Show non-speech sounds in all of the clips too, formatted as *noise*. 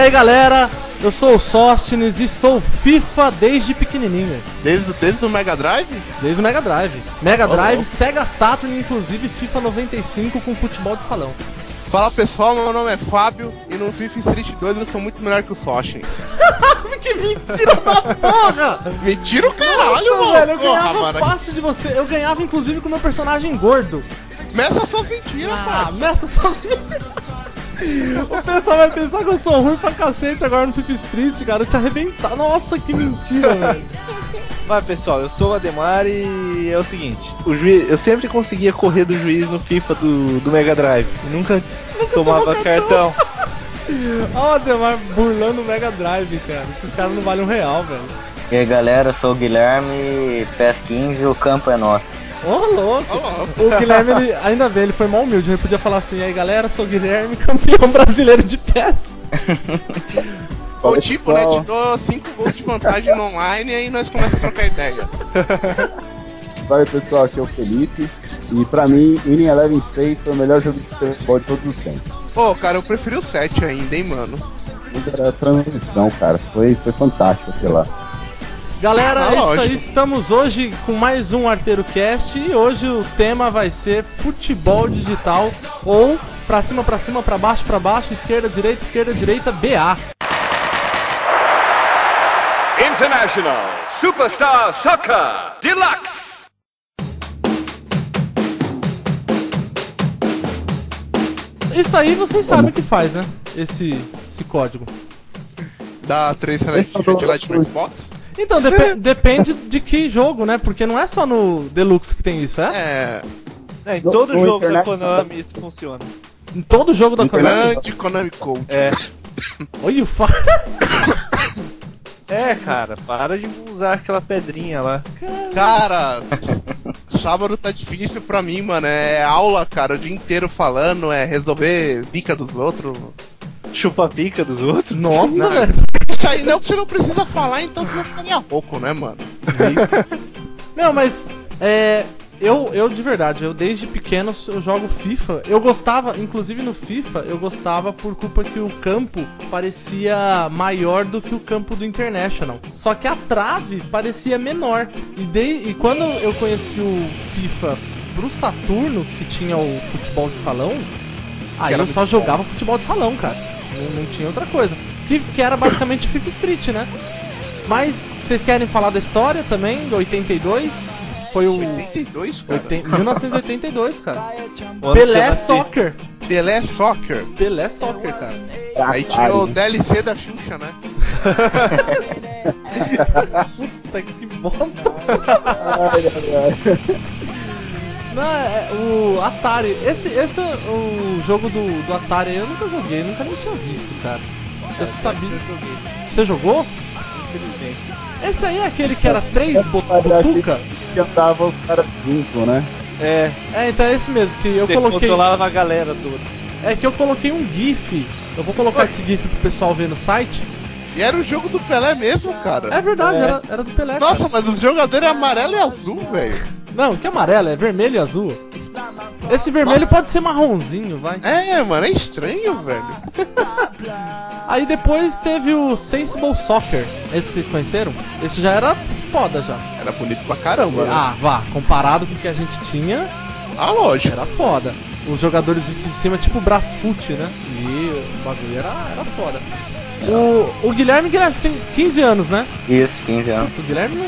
E aí galera, eu sou o Sóstines e sou FIFA desde pequenininho. Desde, desde o Mega Drive? Desde o Mega Drive. Mega Drive, Sega Saturn, inclusive FIFA 95 com futebol de salão. Fala pessoal, meu nome é Fábio e no FIFA Street 2 eu sou muito melhor que o Sóstines. *laughs* que mentira da porra! Mentira o caralho, Nossa, mano! velho, eu Porra, ganhava mano. fácil de você. Eu ganhava inclusive com o meu personagem gordo. Meça suas mentiras, Ah, pai. meça sozinho. O pessoal vai pensar que eu sou ruim pra cacete agora no FIFA Street, cara. Eu te arrebentar. Nossa, que mentira, velho. Vai pessoal, eu sou o Ademar e é o seguinte, o juiz, eu sempre conseguia correr do juiz no FIFA do, do Mega Drive e nunca, tomava cartão. Ó, o Ademar burlando o Mega Drive, cara. Esses caras não valem um real, velho. E aí galera, eu sou o Guilherme, PES 15 o campo é nosso. Ô, louco. Ó, ó. O Guilherme, ele, ainda bem, ele foi mal humilde. Ele podia falar assim: e aí galera, sou o Guilherme, *laughs* campeão brasileiro de PES. Ou tipo, né? Te dou 5 gols de vantagem no online e aí nós começamos a trocar ideia. *laughs* Fala aí, pessoal, aqui é o Felipe. E pra mim, Winning Eleven 6 foi o melhor jogo de futebol de todos os tempos. Pô, cara, eu preferi o 7 ainda, hein, mano. Era a transição, cara. Foi, foi fantástico, sei lá. Galera, Ah, é isso aí. Estamos hoje com mais um Arteiro Cast e hoje o tema vai ser futebol digital ou pra cima, pra cima, pra baixo, pra baixo, esquerda, direita, esquerda, direita, BA. International Superstar Soccer Deluxe. Isso aí vocês sabem o que faz, né? Esse, esse código. Dá 3 Celeste Red Light no Xbox? Então, depe- *laughs* depende de que jogo, né? Porque não é só no Deluxe que tem isso, é? É. É, em todo no jogo da Konami isso funciona. Em todo jogo da Konami. Grande Konami Code. É, *laughs* Olha o fa... é cara, para de usar aquela pedrinha lá. Cara, sábado tá difícil pra mim, mano. É aula, cara, o dia inteiro falando, é resolver pica dos outros. Chupa pica dos outros. Nossa, velho. Isso aí não, você não precisa falar, então você vai ficaria rouco, né, mano? *laughs* Não, mas é, eu, eu de verdade, eu desde pequeno eu jogo FIFA. Eu gostava, inclusive no FIFA, eu gostava por culpa que o campo parecia maior do que o campo do International. Só que a trave parecia menor. E, de, e quando eu conheci o FIFA pro Saturno, que tinha o futebol de salão, aí eu só jogava futebol de salão, cara. Não, não tinha outra coisa. Que, era basicamente FIFA Street, né? Mas vocês querem falar da história também, do 82? Foi o. 82, cara. oiten- 1982, cara. Pelé nasci. Soccer. Pelé Soccer. Pelé Soccer, cara. Aí tinha o DLC da Xuxa, né? *laughs* Puta que bosta. Ai, ai, ai. Não, é, o Atari. Esse, esse é o jogo do, do Atari eu nunca joguei, nunca nem tinha visto, cara. Eu sabia. Você jogou? Infelizmente. Esse aí é aquele que era três bot- Aliás, botuca? Que andava os caras juntos, né? É, É, então é esse mesmo, que eu você coloquei. controlava a galera toda. É que eu coloquei um GIF. Eu vou colocar Ué. esse GIF pro pessoal ver no site. E era o jogo do Pelé mesmo, cara. É verdade, É. Era, era do Pelé. Nossa, cara. mas os jogadores é amarelo e azul, velho. Não, que amarelo, é vermelho e azul. Esse vermelho pode ser marronzinho, vai. É, mano, é estranho, velho. *laughs* Aí depois teve o Sensible Soccer. Esse vocês conheceram? Esse já era foda já. Era bonito pra caramba, né? Ah, vá, comparado com o que a gente tinha, Ah, lógico. era foda. Os jogadores de cima, tipo Brasfoot, né? E o bagulho era, era foda. O, o Guilherme, Guilherme, tem 15 anos, né? Isso, 15 anos. O Guilherme não,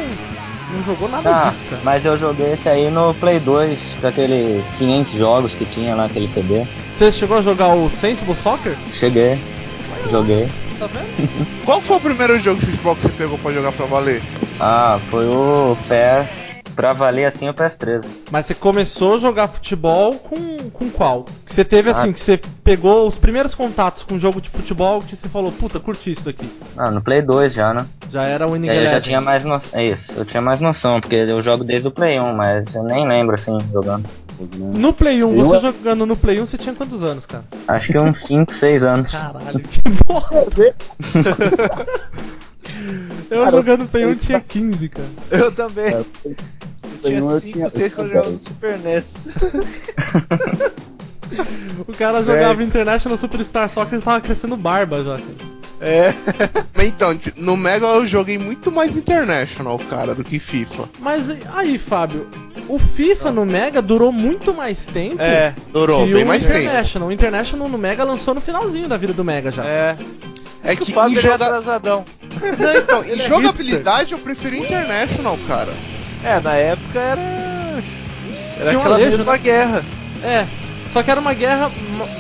não jogou nada Ah, disso, cara. mas eu joguei esse aí no Play 2, com aqueles 500 jogos que tinha lá, aquele CD. Você chegou a jogar o Sensible Soccer? Cheguei, joguei. Tá vendo? Qual foi o primeiro jogo de futebol que você pegou pra jogar pra valer? Ah, foi o PES, pra valer assim o PES 13. Mas você começou a jogar futebol com, com qual? Que você teve assim, Ah. que você pegou os primeiros contatos com jogo de futebol que você falou, puta, curti isso daqui. Ah, no Play 2 já, né? Já era o Winning aí eu já tinha mais noção. É isso, eu tinha mais noção, porque eu jogo desde o Play 1, mas eu nem lembro assim, jogando. No Play 1, Eu- você jogando no Play 1, você tinha quantos anos, cara? Acho que uns 5, 6 anos. Caralho, que bosta! *laughs* Eu Cara, jogando Play 1 eu- tinha 15, cara. Eu também. É, Eu tinha eu 5, tinha- 6 quando eu jogava no Super NES. *laughs* O cara jogava International Superstar Soccer e tava crescendo barba já. cara. É. *laughs* Então, no Mega eu joguei muito mais International, cara, do que FIFA. Mas aí, Fábio, o FIFA no Mega durou muito mais tempo É. Durou que bem o mais tempo. International. O International no Mega lançou no finalzinho da vida do Mega já. É. É O que em, é joga... atrasadão. Não, então, *laughs* em é jogabilidade eu preferi International, cara. É, na época era. Era Tinha aquela alejo, mesma guerra. É. Só que era uma guerra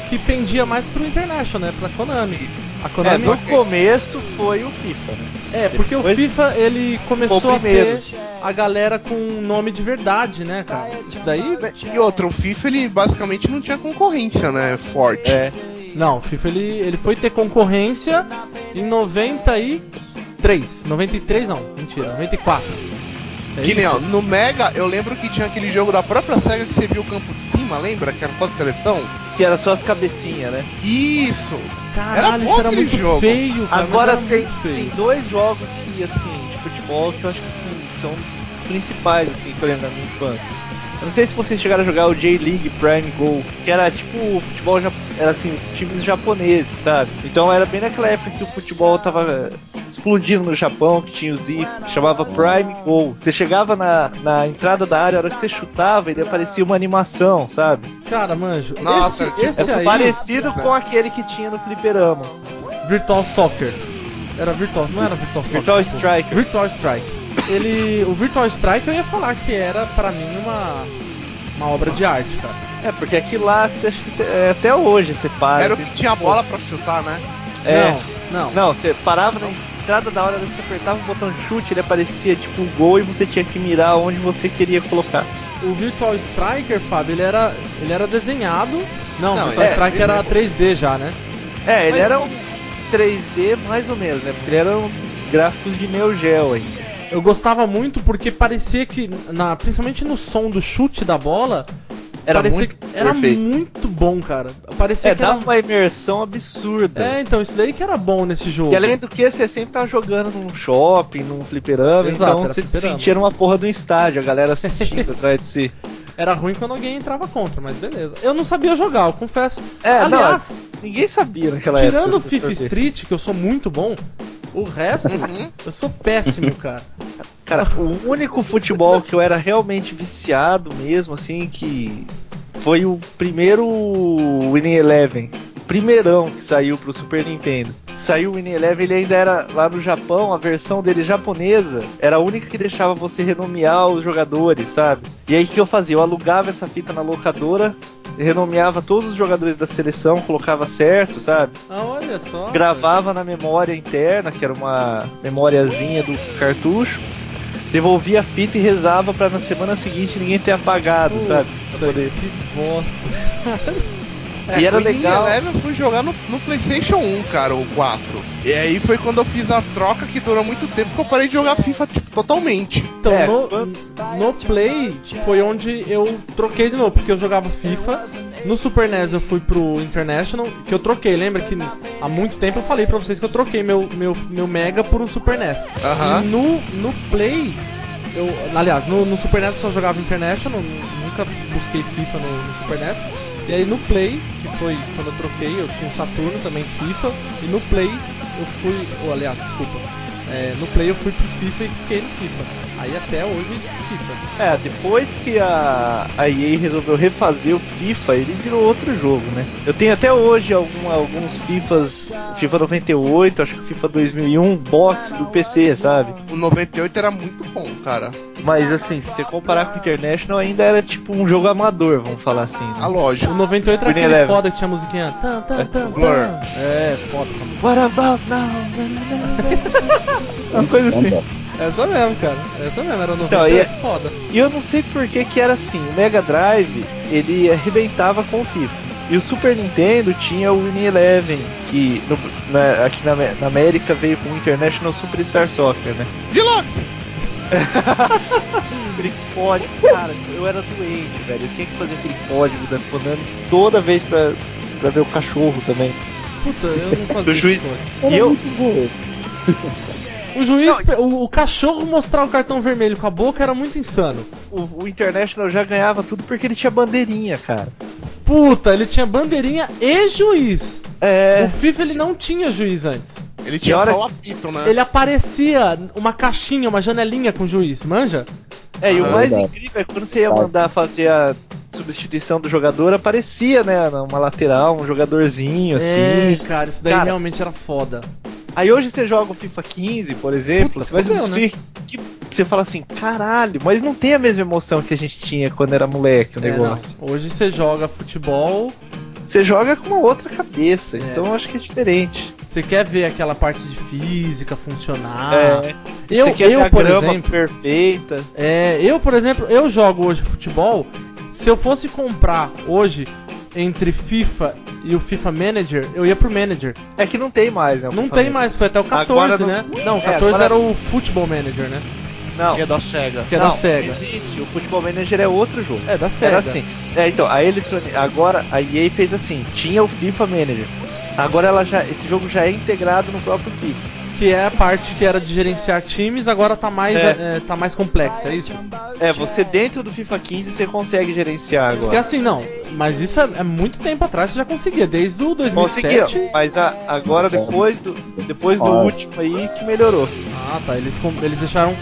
que pendia mais pro International, né? Pra Konami. A É, Konami. no começo foi o FIFA, né? É, porque o Depois- FIFA ele começou o a ter a galera com nome de verdade, né, cara? Isso daí. E outra, o FIFA ele basicamente não tinha concorrência, né? Forte. É. Não, o FIFA ele, ele foi ter concorrência em 93. 93 não, mentira, 94. É Que nem, ó, no Mega eu lembro que tinha aquele jogo da própria SEGA que você viu o campo de cima, lembra? Que era só de seleção? Que era só as cabecinhas, né? Isso! Caralho, Era bom isso era aquele muito jogo. feio, cara. Agora tem, muito tem feio. dois jogos que, assim, de futebol que eu acho que assim, são principais, assim, eu lembro da minha infância. Eu não sei se vocês chegaram a jogar o J-League Prime Go, que era tipo o futebol, ja- era assim, os times japoneses, sabe? Então era bem naquela época que o futebol tava eh, explodindo no Japão, que tinha o Z, que chamava Prime Go. Você chegava na, na entrada da área, a hora que você chutava, ele aparecia uma animação, sabe? Cara, manjo. Nossa, esse, tipo, esse É aí, parecido com aquele que tinha no fliperama. Virtual Soccer. Era Virtual, não era Virtual Soccer. Virtual pô. Striker. Virtual Strike. Ele, o Virtual Strike eu ia falar que era pra mim uma uma obra de arte, cara. É, porque aqui lá, acho que é, até hoje você para. Era o você- que tinha bola pra chutar, né? É. Não, não. Não, você parava na entrada da hora, você apertava o botão de chute, ele aparecia tipo um gol e você tinha que mirar onde você queria colocar. O Virtual Striker, Fábio, ele era ele era desenhado. Não, Não, o Virtual é, Striker era ele- 3D já, né? É, ele Mas era um 3D mais ou menos, né? Porque ele era um gráficos de Neo Geo ainda. Eu gostava muito porque parecia que, na, principalmente no som do chute da bola, Era parecia muito que era perfeito. muito bom, cara. Parecia É, que era... dava uma imersão absurda. É, então, isso daí que era bom nesse jogo. E além do que, você sempre tava jogando num shopping, num fliperama, Exato, então era você se fliperama. sentia numa porra do estádio, a galera assistindo *laughs* atrás de si. Era ruim quando alguém entrava contra, mas beleza. Eu não sabia jogar, eu confesso. É, Aliás, não, ninguém sabia naquela tirando o época. FIFA Street, que eu sou muito bom, o resto, Uhum. eu sou péssimo, cara. Cara, o único futebol que eu era realmente viciado mesmo, assim, que foi o primeiro Winning Eleven. Primeirão que saiu pro Super Nintendo. Saiu o Winning Eleven, ele ainda era lá no Japão, a versão dele japonesa era a única que deixava você renomear os jogadores, sabe? E aí o que eu fazia? Eu alugava essa fita na locadora, renomeava todos os jogadores da seleção, colocava certo, sabe? Ah, olha só. gravava na memória interna, que era uma memóriazinha do cartucho, devolvia a fita e rezava pra na semana seguinte ninguém ter apagado, sabe? Pra poder- Que bosta. *laughs* E era legal. Eleven eu fui jogar no, no PlayStation 1, cara, o 4. E aí foi quando eu fiz a troca que durou muito tempo que eu parei de jogar FIFA tipo, totalmente. Então, É, no, no Play foi onde eu troquei de novo, porque eu jogava FIFA. No Super NES eu fui pro International, que eu troquei. Lembra que há muito tempo eu falei pra vocês que eu troquei meu, meu, meu Mega por um Super NES. Aham. E no, no Play, eu, aliás, no, no Super NES eu só jogava International, nu- nunca busquei FIFA no, no Super NES. E aí no Play, que foi quando eu troquei, eu tinha um Saturno também FIFA, e no Play eu fui, ou aliás, desculpa, é, no Play eu fui pro FIFA e fiquei no FIFA. Aí até hoje, FIFA. É, depois que a, a EA resolveu refazer o FIFA, ele virou outro jogo, né? Eu tenho até hoje algum, alguns FIFAs, FIFA 98, acho que FIFA 2001, box do PC, sabe? O 98 era muito bom, cara. Mas assim, se você comparar com o International, ainda era tipo um jogo amador, vamos falar assim. Né? Ah, lógico. O 98 era aquele Eleven. foda que tinha a musiquinha. Tan, tan, tan, Blur. É, foda essa música. What about now? *laughs* Uma coisa assim. Essa mesmo, cara. Essa mesmo, era o 98 Então, e- foda. E eu não sei por que que era assim. O Mega Drive, ele arrebentava com o FIFA. E o Super Nintendo tinha o Winning Eleven, que no- na- aqui na, na América veio com o International Superstar Soccer, né? Deluxe! *laughs* Aquele código, cara, eu era doente, velho. Eu tinha que fazer aquele código da Konami toda vez pra, pra ver o cachorro também. Puta, eu não fazia Do juiz. E eu- muito bom. *laughs* O juiz, o, o cachorro mostrar o cartão vermelho com a boca era muito insano. O, o International já ganhava tudo porque ele tinha bandeirinha, cara. Puta, ele tinha bandeirinha e juiz. É. O FIFA ele não tinha juiz antes. Ele tinha hora só o apito, né? Ele aparecia uma caixinha, uma janelinha com o juiz, manja? É, e o Ah, mais verdade. incrível é que quando você ia mandar fazer a substituição do jogador, aparecia, né, uma lateral, um jogadorzinho, assim. É, cara, isso daí Cara, realmente era foda. Aí hoje você joga o FIFA 15, por exemplo, Puta, você vai fodeu, né? que você fala assim, caralho, mas não tem a mesma emoção que a gente tinha quando era moleque o É, não. negócio. Hoje você joga futebol, Você joga com uma outra cabeça, É. então eu acho que é diferente. você quer ver aquela parte de física funcionar. é, eu, você quer ver eu a por exemplo, perfeita. É, eu, por exemplo, eu jogo hoje futebol. Se eu fosse comprar hoje entre FIFA e o FIFA Manager, eu ia pro Manager. É que não tem mais, né? Não FIFA tem mais, foi até o 14, Agora não- né? Não, o É, 14 agora- era o Football Manager, né? Não, Que é da SEGA. Que é não, da SEGA. Existe, o Futebol Manager é outro jogo. É, da SEGA. Era assim. É, então, a Electronic. Agora a EA fez assim: tinha o FIFA Manager. Agora ela já, esse jogo já é integrado no próprio FIFA. Que é a parte que era de gerenciar times, agora tá mais, É. é, tá mais complexa, é isso? É, você dentro do FIFA 15 você consegue gerenciar Porque agora. assim, não, mas isso é, é muito tempo atrás você já conseguia, desde o 2007. Conseguiu, mas a- agora depois do, depois do último aí que melhorou. Ah, tá, eles, eles deixaram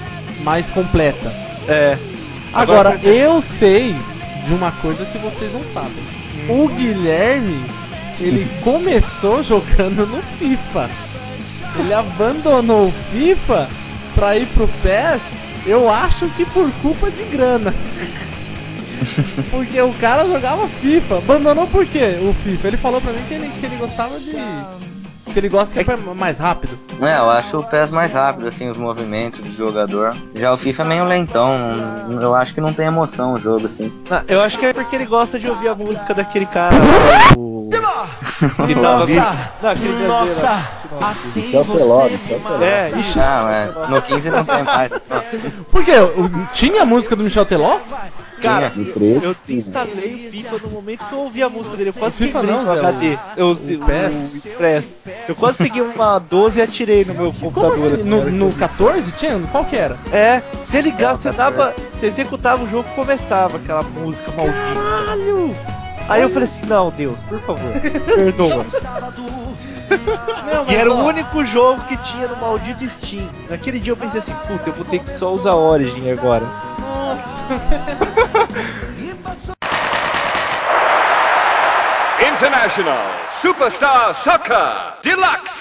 mais completa. É. Agora, exemplo, eu sei de uma coisa que vocês não sabem. O Guilherme, ele começou jogando no FIFA. Ele abandonou o FIFA pra ir pro PES, eu acho que por culpa de grana. *laughs* Porque o cara jogava FIFA. Abandonou por quê o FIFA? Ele falou pra mim que ele, que ele gostava de. Que ele gosta que é mais rápido. É, eu acho o PES mais rápido, assim, os movimentos do jogador. Já o FIFA é meio lentão, eu acho que não tem emoção o jogo, assim. não, eu acho que é porque ele gosta de ouvir a música daquele cara. O... Que tava vivo. Assim Michel Teló, Michel Teló. É, ixi, Não, é, no 15 não tem mais. Por quê? Tinha a música do Michel Teló? cara, No 13, eu sim, né? desinstalei o FIFA no momento que eu ouvi a música dele. Eu quase FIFA quebrei não, no HD. Eu, o, PES. o Express. Eu quase peguei uma 12 e atirei no meu computador. assim? assim, No, no eu vi. 14 tinha? Qual que era? É, se ligasse, você dava. Você executava o jogo começava aquela música maldita. Caralho! Aí eu falei assim, não, Deus, por favor, *laughs* perdoa. Meu, E mas, era o ó, único jogo que tinha no maldito Steam. Naquele dia eu pensei assim, puta, eu vou ter que só usar Origin agora. Nossa. International Superstar Soccer Deluxe.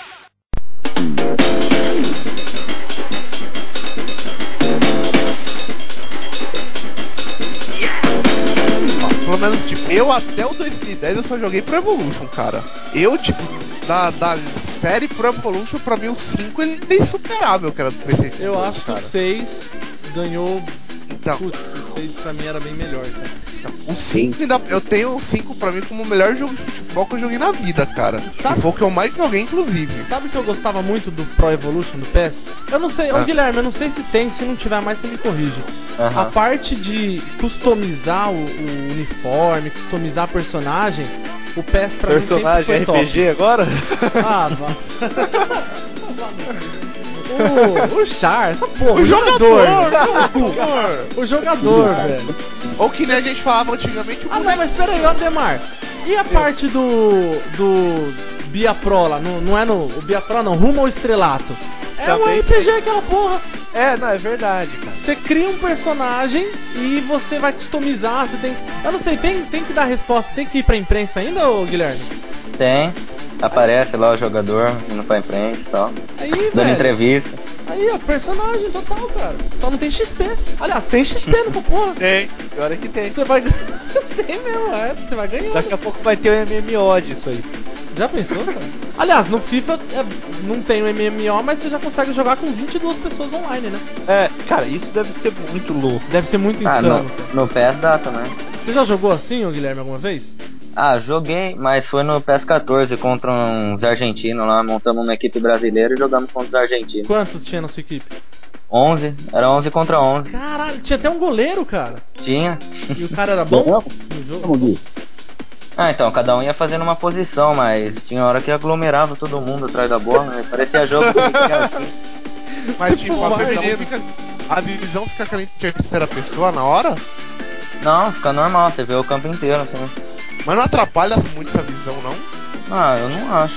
Ó, Pelo menos, tipo, eu até o 2010 eu só joguei Pro Evolution, cara. Eu, tipo, da, da série Pro Evolution, pra mim o 5 ele é insuperável, era do PlayStation. Eu 2, acho que cara. o 6 ganhou. Então, Putz, o 6 pra mim era bem melhor, cara. então, o 5 ainda. Eu tenho o 5 pra mim como o melhor jogo de futebol que eu joguei na vida, cara. Sabe? E foi o que eu mais joguei, inclusive. Sabe que eu gostava muito do Pro Evolution do PES? Eu não sei, ô Ah. Guilherme, eu não sei se tem, se não tiver mais você me corrige. A Aham. parte de customizar o, o uniforme, customizar personagem, o PES pra mim Personagem sempre foi RPG agora? top. Ah, vá. *laughs* *laughs* o, o Char, essa porra, O jogador! jogador. o jogador! O jogador, velho. Ou que nem a gente falava antigamente, o Ah, não, mas pera aí, ó, Demar. E a parte do. do. Bia Pro lá? No, não é no. O Bia Pro não, rumo ao estrelato. É um Também RPG aquela porra. É, não, é verdade, cara. Você cria um personagem e você vai customizar, você tem. Eu não sei, tem, tem que dar resposta, tem que ir pra imprensa ainda, ô Guilherme? Tem, aparece lá o jogador indo pra frente e tal, Aí, dando velho. entrevista. Aí, ó, personagem total, cara. Só não tem XP. Aliás, tem XP *laughs* nessa porra. Tem, pior é que tem. Você vai. *laughs* tem mesmo, é. Você vai ganhando. Daqui a pouco vai ter o MMO disso aí. Já pensou, cara? Aliás, no FIFA é, não tem o MMO, mas você já consegue jogar com 22 pessoas online, né? É, cara, isso deve ser muito louco. Deve ser muito Ah, insano. no, no PES dá também. Você já jogou assim, ô Guilherme, alguma vez? Ah, joguei, mas foi no PES 14 contra uns argentinos lá, montamos uma equipe brasileira e jogamos contra os argentinos. Quantos tinha na sua equipe? 11, era 11 contra 11. Caralho, tinha até um goleiro, cara. Tinha. E o cara era bom no jogo. Ah, então, cada um ia fazendo uma posição, mas tinha hora que aglomerava todo mundo atrás da bola, né? Parecia jogo *laughs* assim. Mas tipo, a Tipo, visão fica. A visão fica aquela em terceira pessoa na hora, Não, fica normal, você vê o campo inteiro, assim. mas não atrapalha muito essa visão, não. Ah, eu não acho.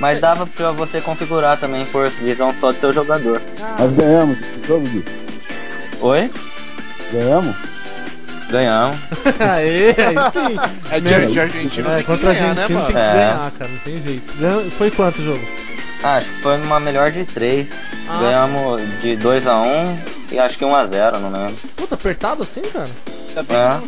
Mas dava pra você configurar também por visão só do seu jogador. Nós ganhamos esse jogo, Gui. Oi? Ganhamos? Ganhamos. *laughs* Aê, aí sim. É de, de Argentina É, contra a ganhar, Argentina né, tem que É. ganhar, cara, não tem jeito. Foi quanto o jogo? Ah, acho que foi numa melhor de 3. Ah. Ganhamos de 2x1 e acho que 1x0, não lembro. Puta, apertado assim, cara? Bem É. não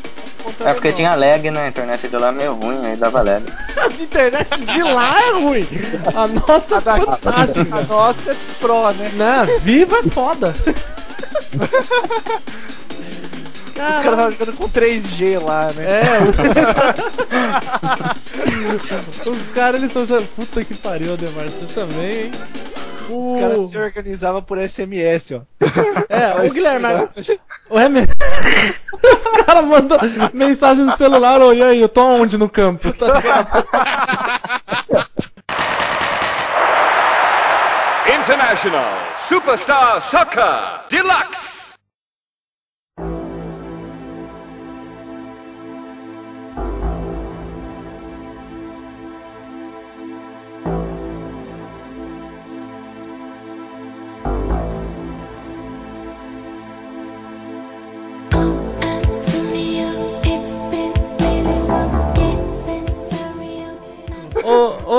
É porque não. tinha lag, né? A internet de lá é meio ruim, aí dava lag. *laughs* A internet de lá é ruim. A nossa é A da- A fantástica. nossa é pro, né? Né? Viva é foda. *laughs* Os caras estavam jogando com 3G lá, né? É. *laughs* Os caras eles estão já. Puta que pariu, Demar, você também, hein? Os caras se organizavam por SMS, ó. *laughs* É, o Guilherme. O Remy... *laughs* Os caras mandam mensagem no celular, ô, e aí, eu tô onde no campo? Tá ligado? International Superstar Soccer Deluxe.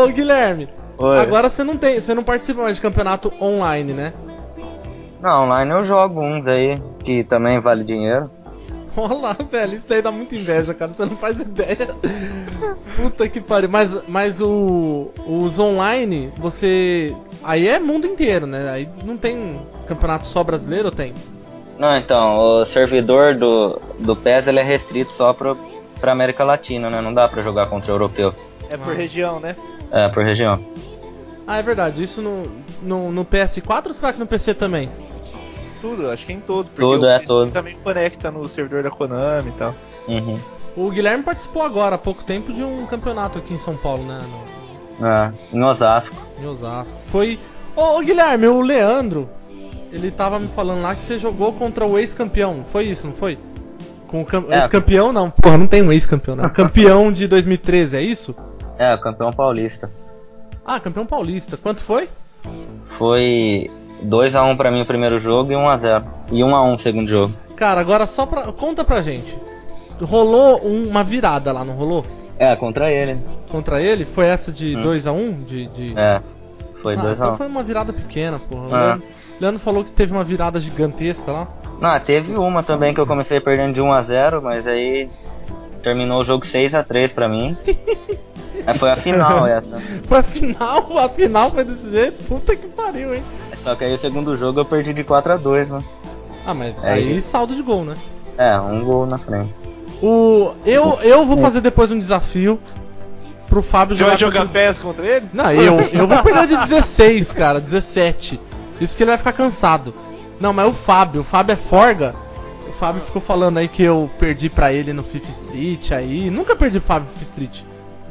Ô, Guilherme, Oi. agora você não tem, você não participa mais de campeonato online, né? Não, online eu jogo uns aí, que também vale dinheiro. *laughs* Olha lá, velho, isso daí dá muita inveja, cara, você não faz ideia. Puta que pariu. Mas, mas o, os online, você. Aí é mundo inteiro, né? Aí não tem campeonato só brasileiro ou tem? Não, então, o servidor do, do PES ele é restrito só pro, pra América Latina, né? Não dá pra jogar contra europeu. É por região, né? É, por região. Ah, é verdade. Isso no, no, no PS4 ou será que no PC também? Tudo, acho que em todo. Porque Tudo, o é, PC todo. também conecta no servidor da Konami e tal. Uhum. O Guilherme participou agora, há pouco tempo, de um campeonato aqui em São Paulo, né? No, É, em Osasco. em Osasco. Foi. Ô, ô, Guilherme, o Leandro, ele tava me falando lá que você jogou contra o ex-campeão. Foi isso, não foi? Com o cam- É. ex-campeão, não. Porra, não tem um ex-campeão, né? *laughs* Campeão de 2013, é isso? É, campeão paulista. Ah, campeão paulista. Quanto foi? Foi 2x1 pra mim o primeiro jogo e 1x0. E 1x1 o segundo jogo. Cara, agora só pra. Conta pra gente. Rolou um- uma virada lá, não rolou? É, contra ele. Contra ele? Foi essa de Hum. 2x1? De, de... É, foi Ah, 2x1. então foi uma virada pequena, porra. O Ah. Leandro, Leandro falou que teve uma virada gigantesca lá. Não, teve uma também que eu comecei perdendo de 1x0, mas aí terminou o jogo 6x3 pra mim. Aí foi a final *laughs* essa. Foi a final, a final foi desse jeito. Puta que pariu, hein? Só que aí o segundo jogo eu perdi de 4x2, né? Ah, mas É aí saldo de gol, né? É, um gol na frente. O, eu, eu vou fazer depois um desafio pro Fábio Você vai jogar. jogar contra- PES contra ele? Não, eu, eu vou perder de 16, cara, 17. Isso porque ele vai ficar cansado. Não, mas o Fábio, o Fábio é forga. O Fábio ficou falando aí que eu perdi pra ele no Fifth Street aí. Nunca perdi pro Fábio no Fifth Street.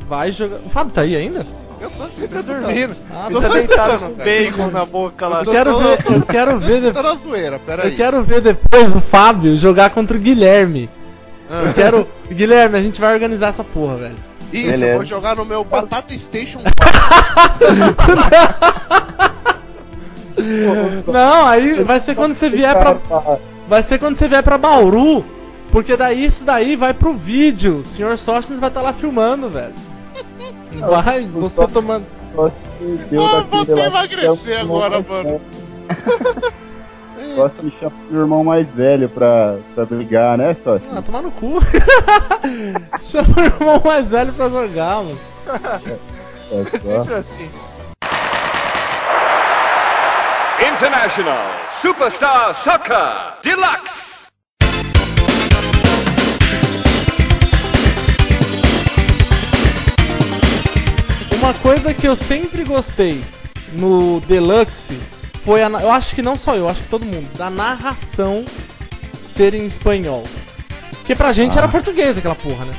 Vai jogar. O Fábio tá aí ainda? Eu tô aqui, Ele tá tô dormindo. Ah, tô tá deitado com bacon na boca lá. Eu quero tô- ver, eu quero ver depois. na zoeira. Eu quero ver depois o Fábio jogar contra o Guilherme. Eu Ah, quero. Guilherme, a gente vai organizar essa porra, velho. Isso, Beleza. eu vou jogar no meu Batata Station. *laughs* Não, aí vai ser quando você vier pra. Vai ser quando você vier pra Bauru. Porque daí isso daí vai pro vídeo. O senhor Sóstenes vai estar lá filmando, velho. *laughs* Vai, você tomando. Ah, você emagrecer agora, mano. Gosta de chamar o irmão mais velho pra, pra brigar, né, só? Ah, tomar no cu. *laughs* Chama o irmão mais velho pra jogar, mano. É só. Sempre assim. International Superstar Soccer Deluxe. Uma coisa que eu sempre gostei no Deluxe foi a. Eu acho que não só eu, acho que todo mundo, da narração ser em espanhol. Porque pra gente era português aquela porra, né?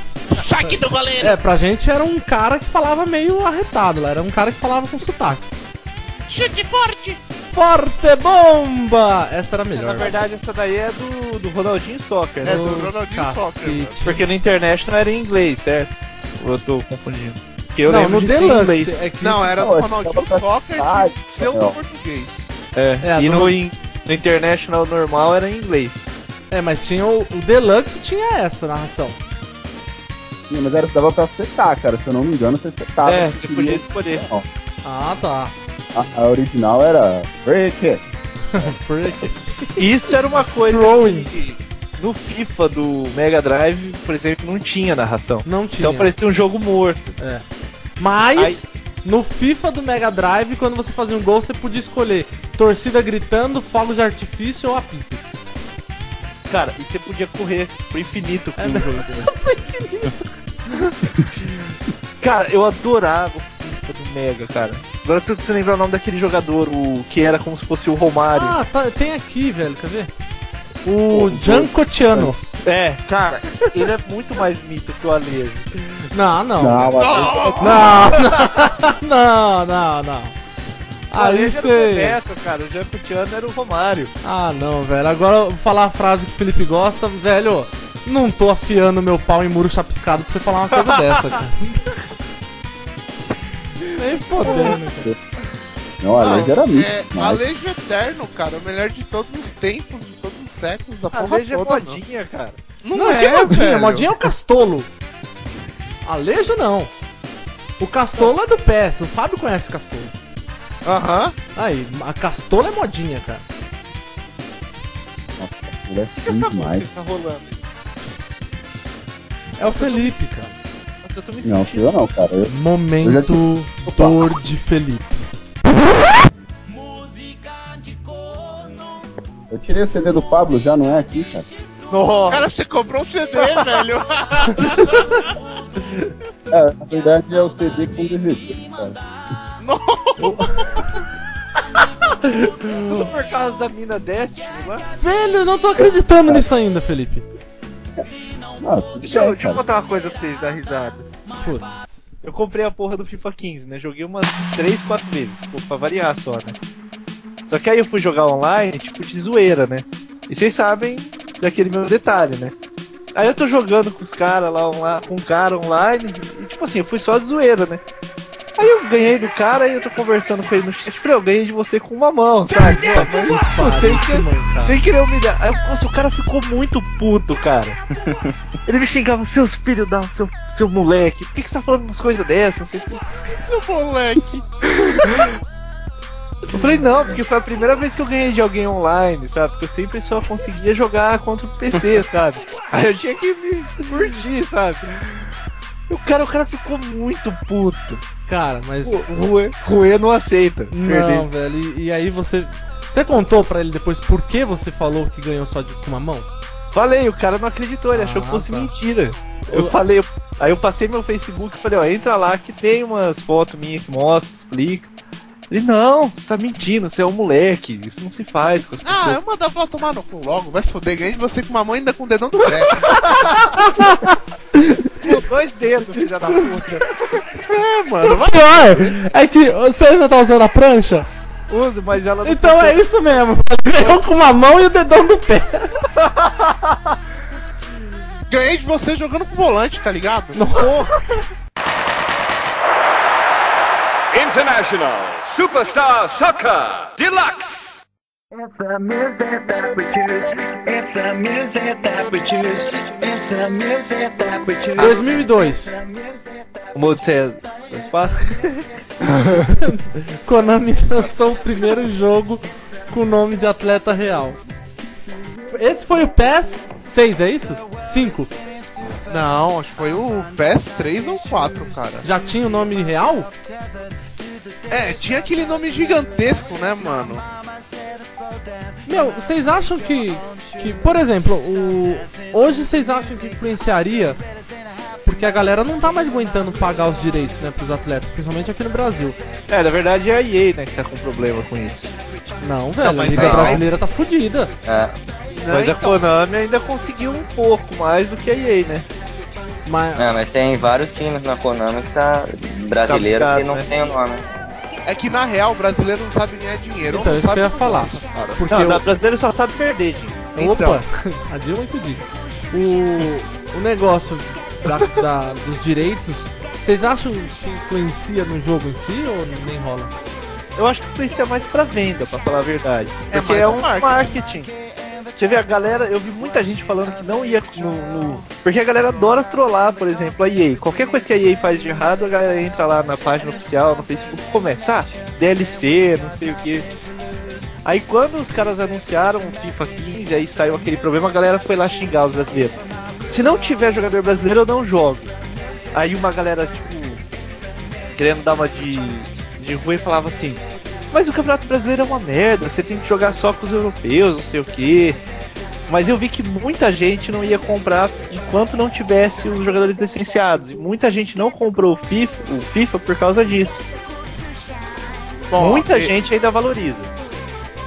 Saque do goleiro. É, pra gente era um cara que falava meio arretado lá, era um cara que falava com sotaque. Chute forte. Forte bomba! Essa era a melhor. Na verdade, essa daí é do, do Ronaldinho Soccer, né? É do Ronaldinho Cacete. Soccer. mano. Porque no internet não era em inglês, certo? Eu tô confundindo? Porque eu não, lembro no de Deluxe. inglês. É que Não, era que Ronaldinho Soccer de seu não. português. É, É, e no- no, in- no International normal era em inglês. É, mas tinha o, o Deluxe tinha essa narração. Sim, mas era, dava pra setar, cara. Se eu não me engano, você setava. é, se você podia escolher. Ah, tá. A, a original era. Freak. *laughs* E isso era uma coisa que no FIFA do Mega Drive, por exemplo, não tinha narração. Não tinha. Então parecia um jogo morto. Mas Aí- no FIFA do Mega Drive, quando você fazia um gol, você podia escolher torcida gritando, fogos de artifício ou apito. Cara, e você podia correr pro infinito com É o jogo. né? *laughs* cara, eu adorava o FIFA do Mega, cara. Agora eu tô tentando lembrar o nome daquele jogador, o que era como se fosse o Romário. Ah, tá, tem aqui, velho, quer ver? O Giancotiano. É, cara, ele é muito mais mito que o Alejo. Não, não. Não, mas Não, *laughs* não, não, não. O Aí o você. Bebeto, cara, o Giancutiano era o Romário. Ah, não, velho. Agora eu vou falar a frase que o Felipe gosta, velho. Não tô afiando meu pau em muro chapiscado pra você falar uma coisa *laughs* dessa, cara. Nem fodendo, cara. não, a Alejo era mito. é, mas- Alejo Eterno, cara. O melhor de todos os tempos, de todos os séculos, a A porra Alejo é toda. mano. modinha, cara. Não, Não, é, que modinha? velho. Modinha é o Castolo. Alejo não. O Castolo é do PS, o Fábio conhece o Castolo. Aham. Aí, a Castolo é modinha, cara. Nossa, ele é O que, que é essa demais. música que tá rolando? É o Felipe, cara. Nossa, eu tô me Não, sentindo. eu não, cara. Eu, Momento Opa. dor de Felipe. eu tirei o CD do Pablo, já não é aqui, cara. Nossa. Cara, você comprou um CD, *laughs* velho. É, na verdade é o CD com DVD, cara. Tudo por causa da mina Destiny lá. Velho, eu não tô acreditando nisso ainda, Felipe. *laughs* Ah, Deixa, bem, deixa eu contar uma coisa pra vocês dar risada. Putz. Eu comprei a porra do FIFA 15, né? Joguei umas 3, 4 vezes, pô, pra variar só, né? Só que aí eu fui jogar online, tipo, de zoeira, né? E vocês sabem daquele meu detalhe, né? Aí eu tô jogando com os caras lá, com um cara online, e tipo assim, eu fui só de zoeira, né? Ganhei do cara e eu tô conversando com ele no chat, falei, eu ganhei de você com uma mão, sabe? Pô, sem, querer, sem querer humilhar. Aí, nossa, o cara ficou muito puto, cara. *laughs* Ele me xingava, seus filhos da, seu, seu moleque, por que, que você tá falando umas coisas dessas? Não sei. Seu moleque. Eu falei, não, porque foi a primeira vez que eu ganhei de alguém online, sabe? Porque eu sempre só conseguia jogar contra o PC, sabe? Aí eu tinha que me curtir, sabe? E o cara, o cara ficou muito puto. Cara, mas. O Rue, Rue não aceita. Não, perder. velho. E, e aí você. Você contou pra ele depois por que você falou que ganhou só de uma mão? Falei, o cara não acreditou, ele achou Ah, que fosse tá. mentira. Eu falei, eu- aí eu passei meu Facebook e falei, ó, entra lá que tem umas fotos minhas que mostra, explica. Ele, não, você tá mentindo, você é um moleque, isso não se faz com as Ah, pessoas. eu mandava tomar no cu logo. Vai se foder, ganhei de você com uma mão ainda com o dedão do pé. Com *laughs* dois dedos, filha da puta. é, mano. Vai. Pior é que você ainda tá usando a prancha? Uso, mas ela não Então é isso mesmo. Ganhou com uma mão e o dedão do pé. Ganhei de você jogando com volante, tá ligado? International Superstar Soccer Deluxe. It's the music that we choose. It's the music that we choose. It's the music that we choose. 2002. O modo é mais *laughs* fácil? Konami lançou o primeiro jogo com o nome de atleta real. Esse foi o PES 6, é isso? 5. Não, acho que foi o PS3 ou 4, cara. Já tinha o nome real? É, tinha aquele nome gigantesco, né, mano? Meu, vocês acham que, que por exemplo, o, hoje vocês acham que influenciaria? Porque a galera não tá mais aguentando pagar os direitos, né, pros atletas, principalmente aqui no Brasil. É, na verdade é a EA, né, que tá com problema com isso. Não, velho, mas a Liga aí- Brasileira tá fudida. É. Não, Mas a então, Konami ainda conseguiu um pouco mais do que a EA, né? Mas, É, mas tem vários times na Konami que tá brasileiro Tá que não né? tem o nome. é que na real o brasileiro não sabe ganhar dinheiro. Então, não isso sabe que eu ia falar. passa, cara. porque Não, o- brasileiro só sabe perder, gente. Então. Opa, *laughs* a Dilma que diga. O, o negócio da- da- dos direitos, Vocês acham que influencia no jogo em si ou nem rola? Eu acho que influencia mais pra venda, pra falar a verdade. É Porque mais é um um marketing. marketing. Você vê a galera, eu vi muita gente falando que não ia no, no- Porque a galera adora trollar, por exemplo, a EA. Qualquer coisa que a EA faz de errado, a galera entra lá na página oficial, no Facebook, começa, ah, DLC, não sei o que. Aí quando os caras anunciaram o FIFA 15, aí saiu aquele problema, a galera foi lá xingar os brasileiros. Se não tiver jogador brasileiro, eu não jogo. Aí uma galera, tipo, querendo dar uma de, de ruim, falava assim: Mas o Campeonato Brasileiro é uma merda, você tem que jogar só com os europeus, não sei o que. Mas eu vi que muita gente não ia comprar enquanto não tivesse os jogadores licenciados. E muita gente não comprou o FIFA, o FIFA por causa disso. Bom, muita e- gente ainda valoriza.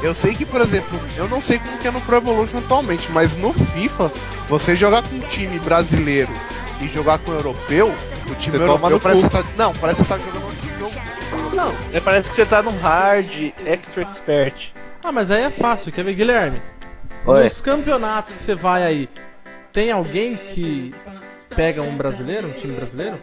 Eu sei que, por exemplo, eu não sei como que é no Pro Evolution atualmente, mas no FIFA, você jogar com um time brasileiro e jogar com um europeu, o time Você europeu parece que tá, Não, parece que tá jogando jogo. Não, é, parece que você tá num hard extra expert. Ah, mas aí é fácil, quer ver, Guilherme? Oi. Nos campeonatos que você vai aí, tem alguém que pega um brasileiro, um time brasileiro?